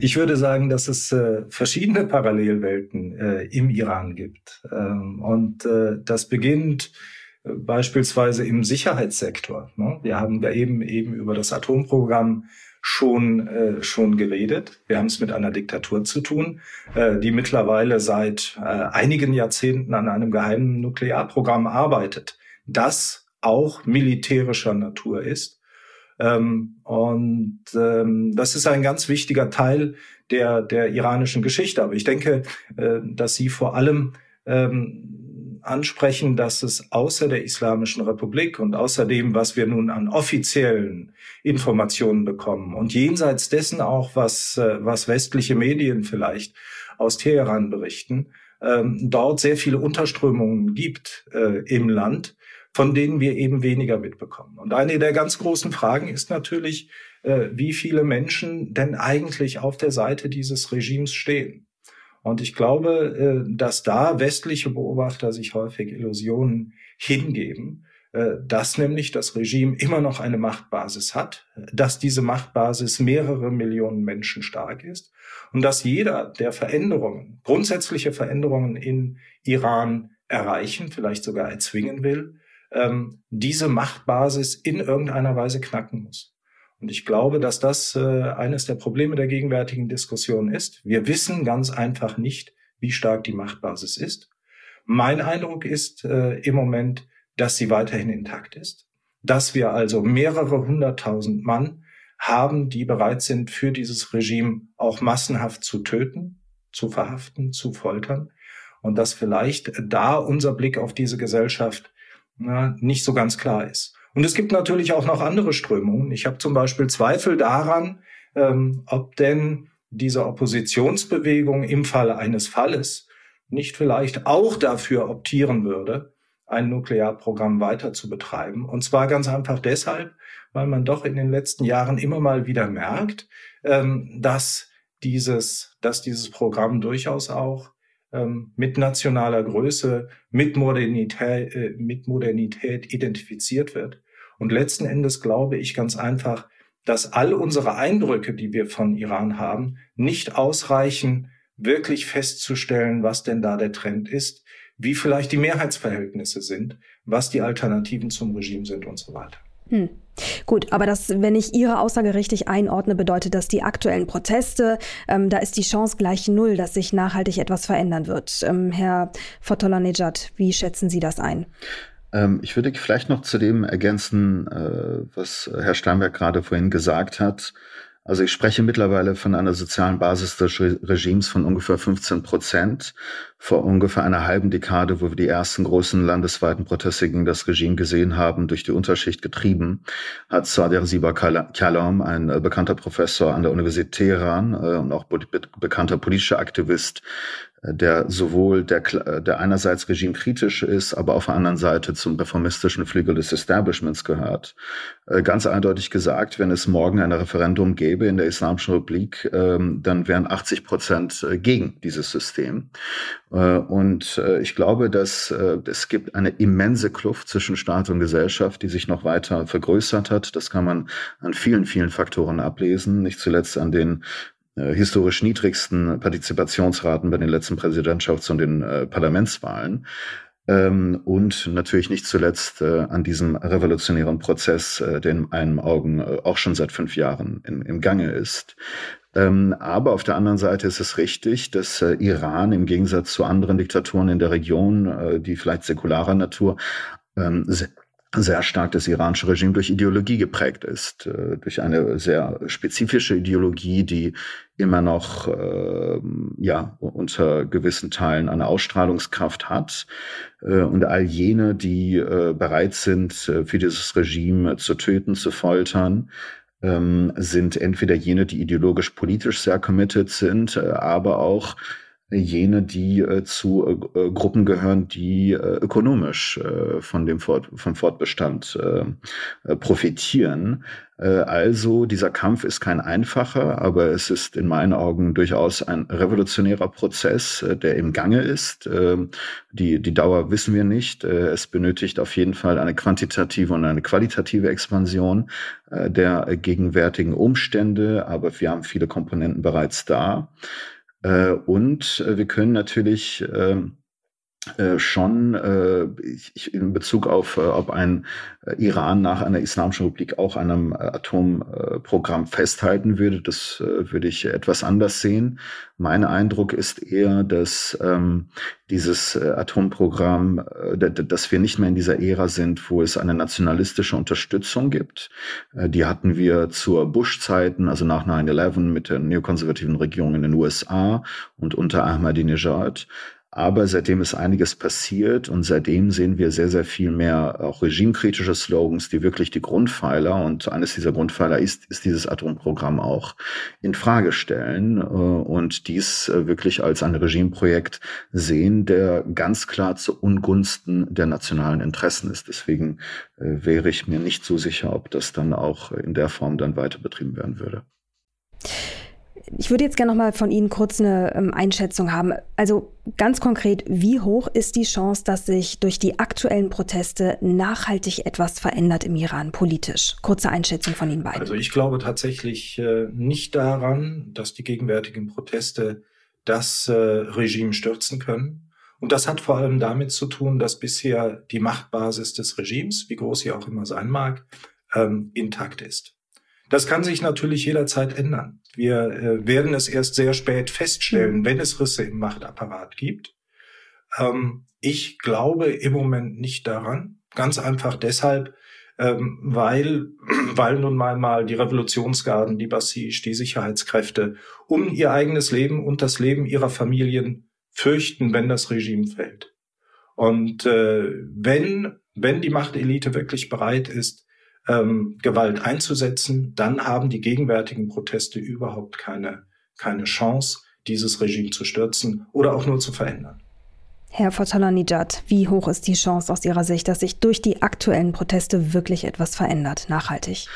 Ich würde sagen, dass es äh, verschiedene Parallelwelten äh, im Iran gibt. Ähm, und äh, das beginnt äh, beispielsweise im Sicherheitssektor. Ne? Wir haben da eben eben über das Atomprogramm schon äh, schon geredet. Wir haben es mit einer Diktatur zu tun, äh, die mittlerweile seit einigen Jahrzehnten an einem geheimen Nuklearprogramm arbeitet, das auch militärischer Natur ist ähm, und ähm, das ist ein ganz wichtiger Teil der, der iranischen Geschichte. Aber ich denke, äh, dass Sie vor allem ähm, ansprechen, dass es außer der Islamischen Republik und außer dem, was wir nun an offiziellen Informationen bekommen und jenseits dessen auch, was, äh, was westliche Medien vielleicht aus Teheran berichten, ähm, dort sehr viele Unterströmungen gibt äh, im Land, von denen wir eben weniger mitbekommen. Und eine der ganz großen Fragen ist natürlich, äh, wie viele Menschen denn eigentlich auf der Seite dieses Regimes stehen. Und ich glaube, äh, dass da westliche Beobachter sich häufig Illusionen hingeben, äh, dass nämlich das Regime immer noch eine Machtbasis hat, dass diese Machtbasis mehrere Millionen Menschen stark ist und dass jeder, der Veränderungen, grundsätzliche Veränderungen in Iran erreichen, vielleicht sogar erzwingen will, ähm, diese Machtbasis in irgendeiner Weise knacken muss. Und ich glaube, dass das äh, eines der Probleme der gegenwärtigen Diskussion ist. Wir wissen ganz einfach nicht, wie stark die Machtbasis ist. Mein Eindruck ist äh, im Moment, dass sie weiterhin intakt ist, dass wir also mehrere hunderttausend Mann haben, die bereit sind, für dieses Regime auch massenhaft zu töten, zu verhaften, zu foltern und dass vielleicht da unser Blick auf diese Gesellschaft na, nicht so ganz klar ist. Und es gibt natürlich auch noch andere Strömungen. Ich habe zum Beispiel Zweifel daran, ähm, ob denn diese Oppositionsbewegung im Falle eines Falles nicht vielleicht auch dafür optieren würde, ein Nuklearprogramm weiter zu betreiben. Und zwar ganz einfach deshalb, weil man doch in den letzten Jahren immer mal wieder merkt, ähm, dass dieses, dass dieses Programm durchaus auch ähm, mit nationaler Größe, mit Modernität, äh, mit Modernität identifiziert wird. Und letzten Endes glaube ich ganz einfach, dass all unsere Eindrücke, die wir von Iran haben, nicht ausreichen, wirklich festzustellen, was denn da der Trend ist, wie vielleicht die Mehrheitsverhältnisse sind, was die Alternativen zum Regime sind und so weiter. Hm. Gut, aber das, wenn ich Ihre Aussage richtig einordne, bedeutet das die aktuellen Proteste, ähm, da ist die Chance gleich null, dass sich nachhaltig etwas verändern wird. Ähm, Herr Fotolanejad, wie schätzen Sie das ein? Ähm, ich würde vielleicht noch zu dem ergänzen, äh, was Herr Steinberg gerade vorhin gesagt hat. Also ich spreche mittlerweile von einer sozialen Basis des Regimes von ungefähr 15 Prozent. Vor ungefähr einer halben Dekade, wo wir die ersten großen landesweiten Proteste gegen das Regime gesehen haben, durch die Unterschicht getrieben, hat Sadir Siba Kalam, ein äh, bekannter Professor an der Universität Teheran äh, und auch bekannter politischer Aktivist, der sowohl der, der einerseits regimekritisch ist, aber auf der anderen Seite zum reformistischen Flügel des Establishments gehört. Äh, ganz eindeutig gesagt, wenn es morgen ein Referendum gäbe in der Islamischen Republik, ähm, dann wären 80 Prozent äh, gegen dieses System. Äh, und ich glaube, dass es gibt eine immense Kluft zwischen Staat und Gesellschaft, die sich noch weiter vergrößert hat. Das kann man an vielen, vielen Faktoren ablesen, nicht zuletzt an den äh, historisch niedrigsten Partizipationsraten bei den letzten Präsidentschafts- und den äh, Parlamentswahlen. Ähm, und natürlich nicht zuletzt äh, an diesem revolutionären Prozess, äh, der in meinen Augen äh, auch schon seit fünf Jahren im, im Gange ist. Ähm, aber auf der anderen Seite ist es richtig, dass äh, Iran im Gegensatz zu anderen Diktaturen in der Region, die vielleicht säkularer Natur, ähm, sehr stark das iranische Regime durch Ideologie geprägt ist, äh, durch eine sehr spezifische Ideologie, die immer noch äh, ja unter gewissen Teilen eine Ausstrahlungskraft hat äh, und all jene, die äh, bereit sind, äh, für dieses Regime zu töten, zu foltern, ähm, sind entweder jene, die ideologisch politisch sehr committed sind, äh, aber auch jene, die äh, zu äh, äh, Gruppen gehören, die äh, ökonomisch äh, von dem Fort, vom Fortbestand äh, profitieren. also dieser Kampf ist kein einfacher, aber es ist in meinen Augen durchaus ein revolutionärer Prozess, der im Gange ist. Ähm, die, die Dauer wissen wir nicht. es benötigt auf jeden Fall eine quantitative und eine qualitative Expansion der gegenwärtigen Umstände, aber wir haben viele Komponenten bereits da. Äh, und äh, wir können natürlich ähm, äh, schon äh, ich, in Bezug auf, äh, ob ein äh, Iran nach einer Islamischen Republik auch an einem Atomprogramm festhalten würde, das würde ich etwas anders sehen. Mein Eindruck ist eher, dass ähm, dieses Atomprogramm, dass wir nicht mehr in dieser Ära sind, wo es eine nationalistische Unterstützung gibt. die hatten wir zur Bush-Zeiten, also nach 9-11 mit der neokonservativen Regierung in den USA und unter Ahmadinejad. Aber seitdem ist einiges passiert und seitdem sehen wir sehr, sehr viel mehr auch regimekritische Slogans, die wirklich die Grundpfeiler und eines dieser Grundpfeiler ist, ist dieses Atomprogramm auch in Frage stellen äh, und dies äh, wirklich als ein Regimeprojekt sehen, der ganz klar zu Ungunsten der nationalen Interessen ist. Deswegen äh, wäre ich mir nicht so sicher, ob das dann auch in der Form dann weiter betrieben werden würde. Ich würde jetzt gerne noch mal von Ihnen kurz eine ähm, Einschätzung haben. Also ganz konkret, wie hoch ist die Chance, dass sich durch die aktuellen Proteste nachhaltig etwas verändert im Iran politisch? Kurze Einschätzung von Ihnen beiden. Also ich glaube tatsächlich äh, nicht daran, dass die gegenwärtigen Proteste das äh, Regime stürzen können. Und das hat vor allem damit zu tun, dass bisher die Machtbasis des Regimes, wie groß sie auch immer sein mag, ähm, intakt ist. Das kann sich natürlich jederzeit ändern. Wir äh, werden es erst sehr spät feststellen, mhm. wenn es Risse im Machtapparat gibt. Ähm, ich glaube im Moment nicht daran. Ganz einfach deshalb, ähm, weil, [CLEARS THROAT] weil nun mal, mal die Revolutionsgarden, die Basij, die Sicherheitskräfte um ihr eigenes Leben und das Leben ihrer Familien fürchten, wenn das Regime fällt. Und äh, wenn, wenn die Machtelite wirklich bereit ist, ähm, Gewalt einzusetzen, dann haben die gegenwärtigen Proteste überhaupt keine, keine Chance, dieses Regime zu stürzen oder auch nur zu verändern. Herr Fotalanijad, wie hoch ist die Chance aus Ihrer Sicht, dass sich durch die aktuellen Proteste wirklich etwas verändert, nachhaltig?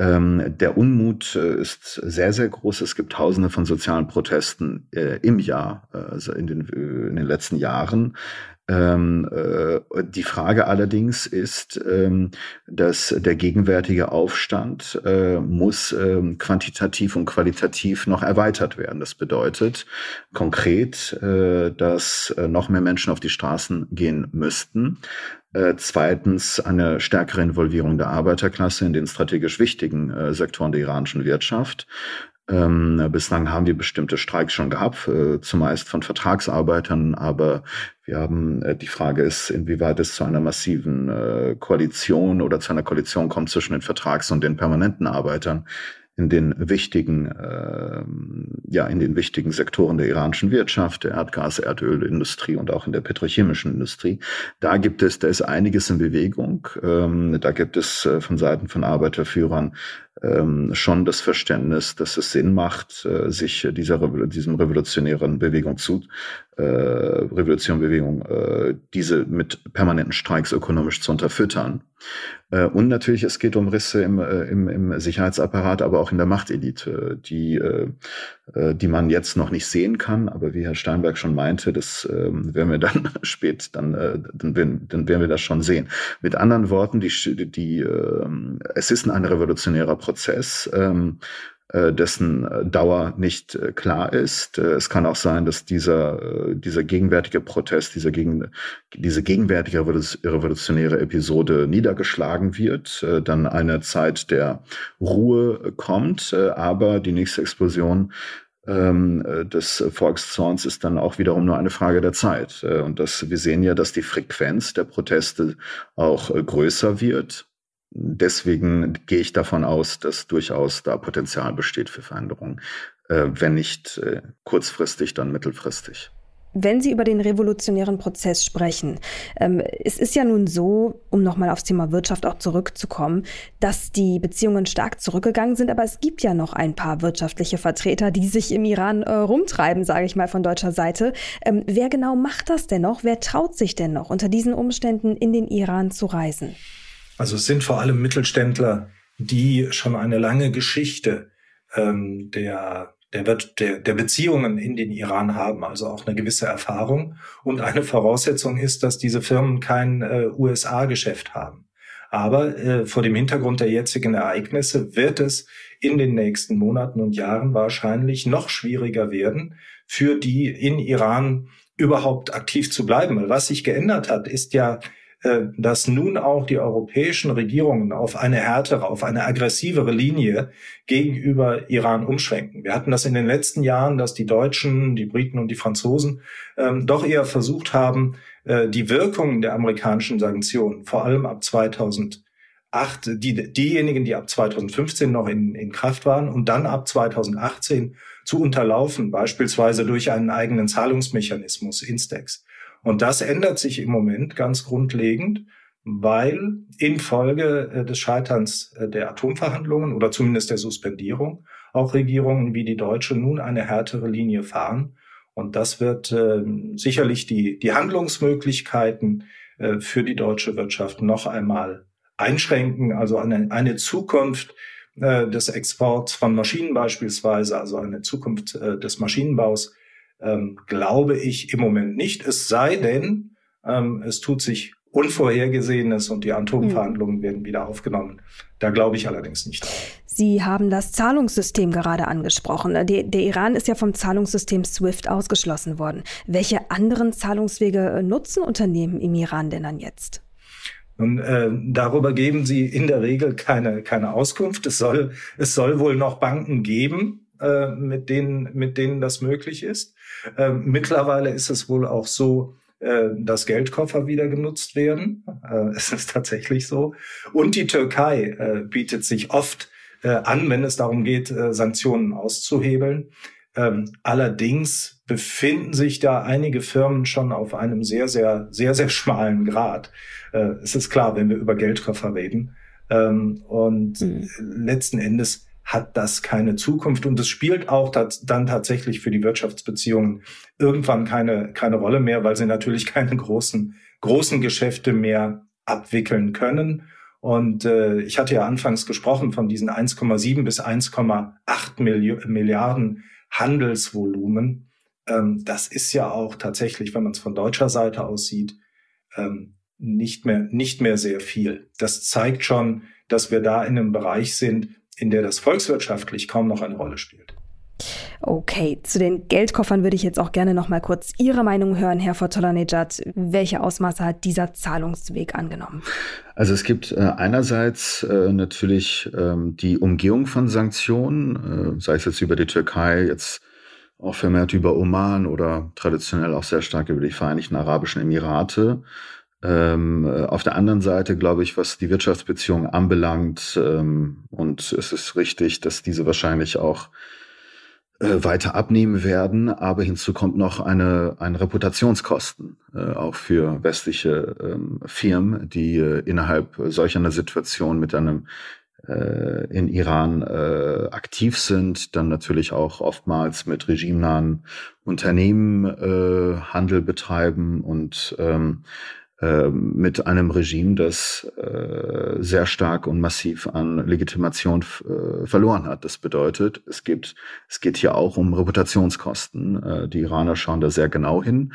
Ähm, der Unmut äh, ist sehr, sehr groß. Es gibt Tausende von sozialen Protesten äh, im Jahr, äh, also in den, äh, in den letzten Jahren. Ähm, äh, die Frage allerdings ist, ähm, dass der gegenwärtige Aufstand äh, muss ähm, quantitativ und qualitativ noch erweitert werden. Das bedeutet konkret, dass noch mehr Menschen auf die Straßen gehen müssten. Äh, zweitens eine stärkere Involvierung der Arbeiterklasse in den strategisch wichtigen äh, Sektoren der iranischen Wirtschaft. Ähm, bislang haben wir bestimmte Streiks schon gehabt, äh, zumeist von Vertragsarbeitern, aber wir haben, äh, die Frage ist, inwieweit es zu einer massiven äh, Koalition oder zu einer Koalition kommt zwischen den Vertrags- und den permanenten Arbeitern in den wichtigen, äh, ja, in den wichtigen Sektoren der iranischen Wirtschaft, der Erdgas-, Erdölindustrie und auch in der petrochemischen Industrie. Da gibt es, da ist einiges in Bewegung. Ähm, da gibt es äh, von Seiten von Arbeiterführern ähm, schon das Verständnis, dass es Sinn macht, äh, sich dieser diesem revolutionären Bewegung zu äh, Revolution Bewegung äh, diese mit permanenten Streiks ökonomisch zu unterfüttern. Äh, und natürlich es geht um Risse im, äh, im, im Sicherheitsapparat, aber auch in der Machtelite, die äh, die man jetzt noch nicht sehen kann, aber wie Herr Steinberg schon meinte, das äh, werden wir dann [LAUGHS] spät, dann, dann, werden, dann werden wir das schon sehen. Mit anderen Worten, die, die, äh, es ist ein revolutionärer Prozess. Äh, dessen äh, Dauer nicht äh, klar ist. Es kann auch sein, dass dieser, dieser gegenwärtige Protest, dieser gegen, diese gegenwärtige revolutionäre Episode niedergeschlagen wird, dann eine Zeit der Ruhe kommt, aber die nächste Explosion ähm, des Volkszorns ist dann auch wiederum nur eine Frage der Zeit. Und das, wir sehen ja, dass die Frequenz der Proteste auch größer wird deswegen gehe ich davon aus, dass durchaus da Potenzial besteht für Veränderungen. Äh, wenn nicht äh, kurzfristig, dann mittelfristig. Wenn Sie über den revolutionären Prozess sprechen, ähm, es ist ja nun so, um nochmal aufs Thema Wirtschaft auch zurückzukommen, dass die Beziehungen stark zurückgegangen sind, aber es gibt ja noch ein paar wirtschaftliche Vertreter, die sich im Iran äh, rumtreiben, sage ich mal von deutscher Seite. Ähm, wer genau macht das denn noch? Wer traut sich denn noch unter diesen Umständen in den Iran zu reisen? Also es sind vor allem Mittelständler, die schon eine lange Geschichte ähm, der, der, der, der Beziehungen in den Iran haben, also auch eine gewisse Erfahrung. Und eine Voraussetzung ist, dass diese Firmen kein äh, USA-Geschäft haben. Aber äh, vor dem Hintergrund der jetzigen Ereignisse wird es in den nächsten Monaten und Jahren wahrscheinlich noch schwieriger werden, für die in Iran überhaupt aktiv zu bleiben. Weil was sich geändert hat, ist ja dass nun auch die europäischen Regierungen auf eine härtere, auf eine aggressivere Linie gegenüber Iran umschwenken. Wir hatten das in den letzten Jahren, dass die Deutschen, die Briten und die Franzosen ähm, doch eher versucht haben, äh, die Wirkungen der amerikanischen Sanktionen, vor allem ab 2008, die, diejenigen, die ab 2015 noch in, in Kraft waren und dann ab 2018 zu unterlaufen, beispielsweise durch einen eigenen Zahlungsmechanismus, Instex. Und das ändert sich im Moment ganz grundlegend, weil infolge äh, des Scheiterns äh, der Atomverhandlungen oder zumindest der Suspendierung auch Regierungen wie die deutsche nun eine härtere Linie fahren. Und das wird äh, sicherlich die, die Handlungsmöglichkeiten äh, für die deutsche Wirtschaft noch einmal einschränken. Also eine, eine Zukunft äh, des Exports von Maschinen beispielsweise, also eine Zukunft äh, des Maschinenbaus, ähm, glaube ich im Moment nicht. Es sei denn, ähm, es tut sich Unvorhergesehenes und die Atomverhandlungen mhm. werden wieder aufgenommen. Da glaube ich allerdings nicht. Sie haben das Zahlungssystem gerade angesprochen. Der, der, Iran ist ja vom Zahlungssystem SWIFT ausgeschlossen worden. Welche anderen Zahlungswege äh, nutzen Unternehmen im Iran denn dann jetzt? Und äh, darüber geben sie in der Regel keine, keine Auskunft. Es soll, es soll wohl noch Banken geben, äh, mit, denen, mit denen das möglich ist. Ähm, mittlerweile ist es wohl auch so, äh, dass Geldkoffer wieder genutzt werden. Äh, [LAUGHS] es ist tatsächlich so. Und die Türkei bietet sich oft an, wenn es darum geht, Sanktionen auszuhebeln. Ähm, allerdings befinden sich da einige Firmen schon auf einem sehr, sehr, sehr, sehr schmalen Grad. Äh, es ist klar, wenn wir über Geldkoffer reden. Ähm, und mhm. letzten Endes hat das keine Zukunft und es spielt auch dann tatsächlich für die Wirtschaftsbeziehungen irgendwann keine, keine Rolle mehr, weil sie natürlich [LAUGHS] keine großen, großen Geschäfte mehr abwickeln können. Und äh, ich hatte ja anfangs gesprochen von diesen 1,7 bis 1,8 Milliarden Handelsvolumen. ähm, das ist ja auch tatsächlich, wenn man es von deutscher Seite aus sieht, ähm, nicht mehr, nicht mehr sehr viel. Das zeigt schon, dass wir da in einem Bereich sind, in der das volkswirtschaftlich kaum noch eine Rolle spielt. Okay, zu den Geldkoffern würde ich jetzt auch gerne noch mal kurz Ihre Meinung hören, Herr Fotolanejad. Welche Ausmaße hat dieser Zahlungsweg angenommen? Also es gibt äh, einerseits äh, natürlich ähm, die Umgehung von Sanktionen, äh, sei es jetzt über die Türkei, jetzt auch vermehrt über Oman oder traditionell auch sehr stark über die Vereinigten Arabischen Emirate. Ähm, äh, auf der anderen Seite glaube ich, was die Wirtschaftsbeziehungen anbelangt, ähm, und es ist richtig, dass diese wahrscheinlich auch äh, weiter abnehmen werden, aber hinzu kommt noch eine, ein Reputationskosten, äh, auch für westliche ähm, Firmen, die äh, innerhalb solch einer Situation mit einem äh, in Iran äh, aktiv sind, dann natürlich auch oftmals mit regimenahen Unternehmen äh, Handel betreiben und ähm, äh, mit einem Regime, das äh, sehr stark und massiv an Legitimation äh, verloren hat. Das bedeutet, es gibt, es geht hier auch um Reputationskosten. Äh, die Iraner schauen da sehr genau hin.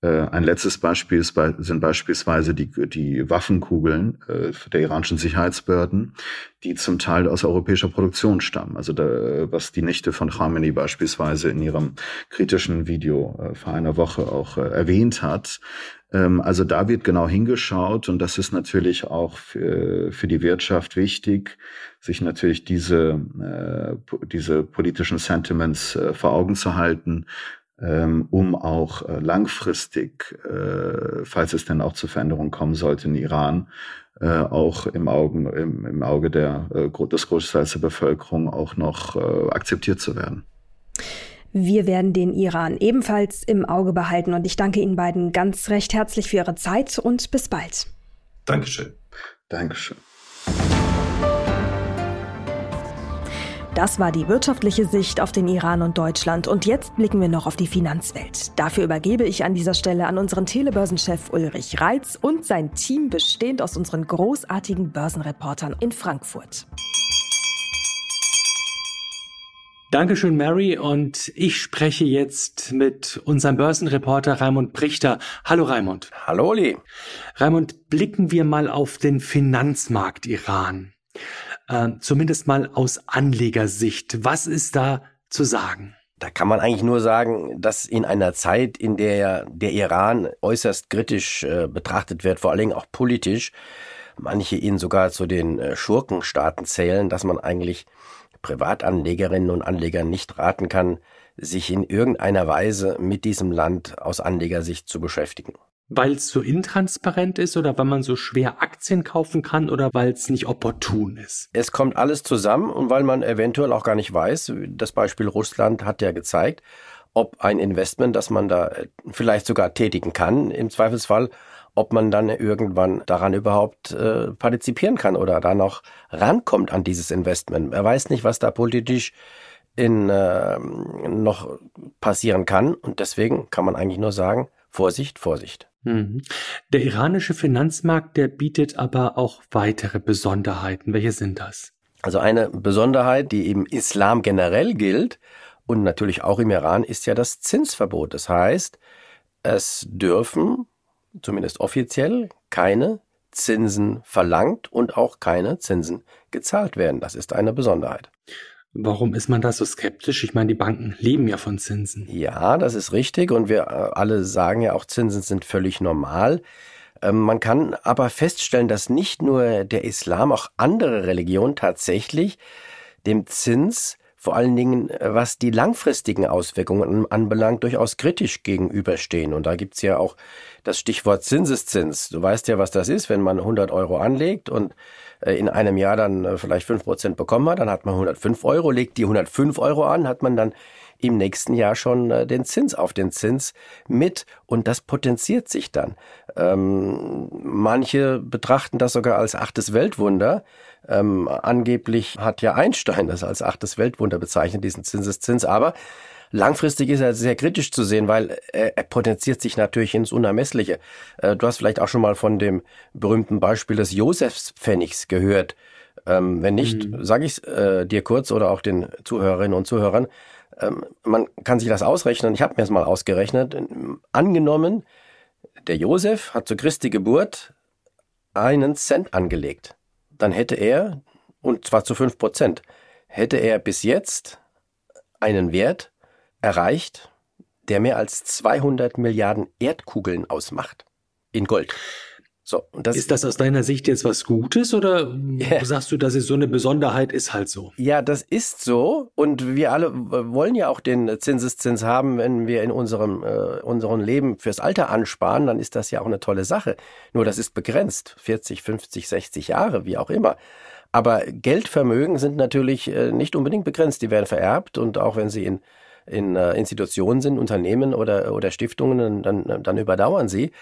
Äh, ein letztes Beispiel ist, sind beispielsweise die, die Waffenkugeln äh, der iranischen Sicherheitsbehörden, die zum Teil aus europäischer Produktion stammen. Also da, was die Nichte von Khamenei beispielsweise in ihrem kritischen Video äh, vor einer Woche auch äh, erwähnt hat. Ähm, also da wird genau hingeschaut und das ist natürlich auch für, für die Wirtschaft wichtig, sich natürlich diese, äh, diese politischen Sentiments äh, vor Augen zu halten ähm, um auch äh, langfristig, äh, falls es denn auch zu Veränderungen kommen sollte in Iran, äh, auch im, Augen, im, im Auge der, des Großteils der Bevölkerung auch noch akzeptiert zu werden. Wir werden den Iran ebenfalls im Auge behalten und ich danke Ihnen beiden ganz recht herzlich für Ihre Zeit und bis bald. Dankeschön. Dankeschön. Das war die wirtschaftliche Sicht auf den Iran und Deutschland. Und jetzt blicken wir noch auf die Finanzwelt. Dafür übergebe ich an dieser Stelle an unseren Telebörsenchef Ulrich Reitz und sein Team bestehend aus unseren großartigen Börsenreportern in Frankfurt. Dankeschön, Mary. Und ich spreche jetzt mit unserem Börsenreporter Raimund Brichter. Hallo, Raimund. Hallo, Oli. Raimund, blicken wir mal auf den Finanzmarkt Iran äh, zumindest mal aus Anlegersicht. Was ist da zu sagen? Da kann man eigentlich nur sagen, dass in einer Zeit, in der der Iran äußerst kritisch äh, betrachtet wird, vor allen Dingen auch politisch, manche ihn sogar zu den äh, Schurkenstaaten zählen, dass man eigentlich Privatanlegerinnen und Anlegern nicht raten kann, sich in irgendeiner Weise mit diesem Land aus Anlegersicht zu beschäftigen. Weil es so intransparent ist oder weil man so schwer Aktien kaufen kann oder weil es nicht opportun ist? Es kommt alles zusammen und weil man eventuell auch gar nicht weiß, das Beispiel Russland hat ja gezeigt, ob ein Investment, das man da äh, vielleicht sogar tätigen kann, im Zweifelsfall, ob man dann irgendwann daran überhaupt äh, partizipieren kann oder da noch rankommt an dieses Investment. Er weiß nicht, was da politisch in, äh, noch passieren kann und deswegen kann man eigentlich nur sagen, Vorsicht, Vorsicht. Mhm. Der iranische Finanzmarkt, der bietet aber auch weitere Besonderheiten. Welche sind das? Also eine Besonderheit, die im Islam generell gilt und natürlich auch im Iran, ist ja das Zinsverbot. Das heißt, es dürfen, zumindest offiziell, keine Zinsen verlangt und auch keine Zinsen gezahlt werden. Das ist eine Besonderheit. Warum ist man da so skeptisch? Ich meine, die Banken leben ja von Zinsen. Ja, das ist richtig. Und wir äh, alle sagen ja auch, Zinsen sind völlig normal. Ähm, man kann aber feststellen, dass nicht nur der Islam, auch andere Religionen tatsächlich dem Zins vor allen Dingen, äh, was die langfristigen Auswirkungen anbelangt, durchaus kritisch gegenüberstehen. Und da gibt's ja auch das Stichwort Zinseszins. Du weißt ja, was das ist, wenn man 100 Euro anlegt und äh, in einem Jahr dann äh, vielleicht fünf Prozent bekommen hat, dann hat man 105 Euro, legt die 105 Euro an, hat man dann im nächsten Jahr schon den Zins auf den Zins mit und das potenziert sich dann. Ähm, manche betrachten das sogar als achtes Weltwunder. Ähm, angeblich hat ja Einstein das als achtes Weltwunder bezeichnet, diesen Zinseszins, aber Langfristig ist er sehr kritisch zu sehen, weil er, er potenziert sich natürlich ins Unermessliche. Äh, du hast vielleicht auch schon mal von dem berühmten Beispiel des Josefspfennigs gehört. Ähm, wenn nicht, mhm. sage ich äh, dir kurz oder auch den Zuhörerinnen und Zuhörern. Ähm, man kann sich das ausrechnen. Ich habe mir das mal ausgerechnet. Angenommen, der Josef hat zu Christi Geburt einen Cent angelegt. Dann hätte er, und zwar zu fünf Prozent, hätte er bis jetzt einen Wert erreicht, der mehr als 200 Milliarden Erdkugeln ausmacht. In Gold. So, das ist das aus deiner Sicht jetzt was Gutes oder yeah. sagst du, dass es so eine Besonderheit ist halt so? Ja, das ist so und wir alle wollen ja auch den Zinseszins haben, wenn wir in unserem äh, unserem Leben fürs Alter ansparen, dann ist das ja auch eine tolle Sache. Nur das ist begrenzt, 40, 50, 60 Jahre, wie auch immer. Aber Geldvermögen sind natürlich äh, nicht unbedingt begrenzt, die werden vererbt und auch wenn sie in in äh, Institutionen sind, Unternehmen oder, oder Stiftungen, dann, dann überdauern sie.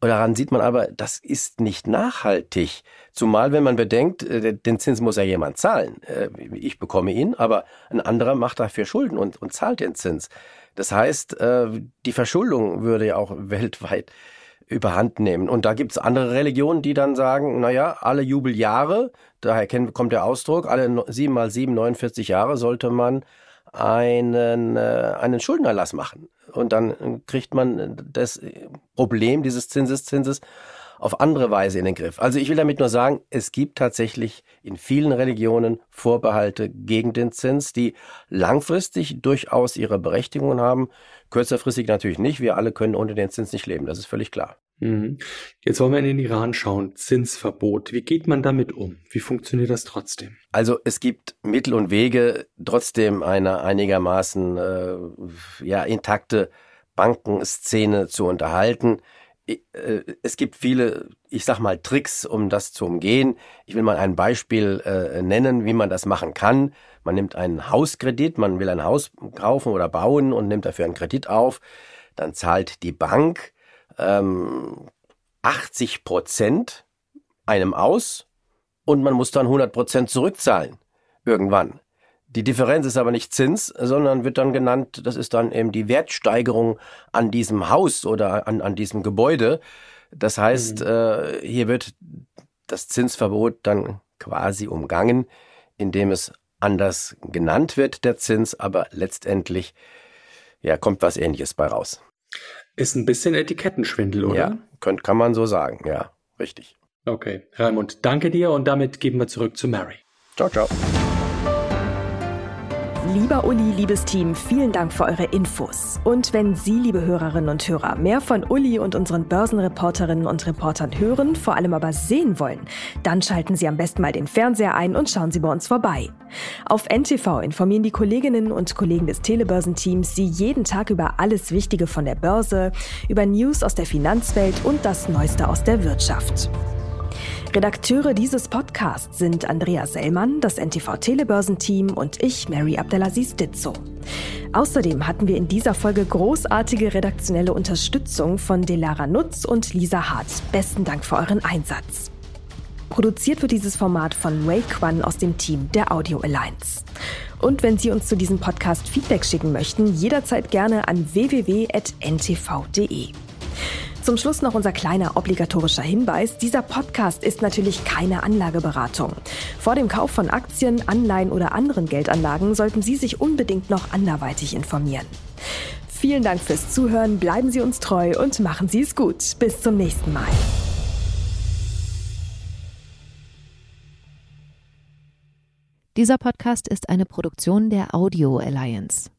Und daran sieht man aber, das ist nicht nachhaltig. Zumal, wenn man bedenkt, äh, den Zins muss ja jemand zahlen. Äh, ich bekomme ihn, aber ein anderer macht dafür Schulden und, und zahlt den Zins. Das heißt, äh, die Verschuldung würde ja auch [LAUGHS] weltweit überhand nehmen. Und da gibt's andere Religionen, die dann sagen, naja, alle Jubeljahre, daher kommt der Ausdruck, alle sieben mal sieben, 49 Jahre sollte man einen, einen Schuldenerlass machen. Und dann kriegt man das Problem dieses Zinseszinses auf andere Weise in den Griff. Also ich will damit nur sagen, es gibt tatsächlich in vielen Religionen Vorbehalte gegen den Zins, die langfristig durchaus ihre Berechtigung haben, kürzerfristig natürlich nicht. Wir alle können ohne den Zins nicht leben, das ist völlig klar. Mhm. Jetzt wollen wir in den Iran schauen. Zinsverbot. Wie geht man damit um? Wie funktioniert das trotzdem? Also es gibt Mittel und Wege, trotzdem eine einigermaßen äh, ja, intakte Bankenszene zu unterhalten. Äh, es gibt viele, ich sag mal, Tricks, um das zu umgehen. Ich will mal ein Beispiel äh, nennen, wie man das machen kann. Man nimmt einen Hauskredit, man will ein Haus kaufen oder bauen und nimmt dafür einen Kredit auf. Dann zahlt die Bank ähm, 80 Prozent einem aus und man muss dann 100 Prozent zurückzahlen. Irgendwann. Die Differenz ist aber nicht Zins, sondern wird dann genannt, das ist dann eben die Wertsteigerung an diesem Haus oder an, an diesem Gebäude. Das heißt, mhm. äh, hier wird das Zinsverbot dann quasi umgangen, indem es anders genannt wird, der Zins, aber letztendlich ja, kommt was ähnliches bei raus. Ist ein bisschen Etikettenschwindel, oder? Ja, könnt, kann man so sagen. Ja, richtig. Okay. Raimund, danke dir und damit geben wir zurück zu Mary. Ciao, ciao. Lieber Uli, liebes Team, vielen Dank für eure Infos. Und wenn Sie, liebe Hörerinnen und Hörer, mehr von Uli und unseren Börsenreporterinnen und Reportern hören, vor allem aber sehen wollen, dann schalten Sie am besten mal den Fernseher ein und schauen Sie bei uns vorbei. Auf NTV informieren die Kolleginnen und Kollegen des Telebörsenteams Sie jeden Tag über alles Wichtige von der Börse, über News aus der Finanzwelt und das Neueste aus der Wirtschaft. Redakteure dieses Podcasts sind Andrea Sellmann, das NTV Telebörsenteam und ich, Mary Abdelaziz Ditzo. Außerdem hatten wir in dieser Folge großartige redaktionelle Unterstützung von Delara Nutz und Lisa Hart. Besten Dank für euren Einsatz. Produziert wird dieses Format von Ray Kwan aus dem Team der Audio Alliance. Und wenn Sie uns zu diesem Podcast Feedback schicken möchten, jederzeit gerne an www.ntv.de. Zum Schluss noch unser kleiner obligatorischer Hinweis. Dieser Podcast ist natürlich keine Anlageberatung. Vor dem Kauf von Aktien, Anleihen oder anderen Geldanlagen sollten Sie sich unbedingt noch anderweitig informieren. Vielen Dank fürs Zuhören, bleiben Sie uns treu und machen Sie es gut. Bis zum nächsten Mal. Dieser Podcast ist eine Produktion der Audio Alliance.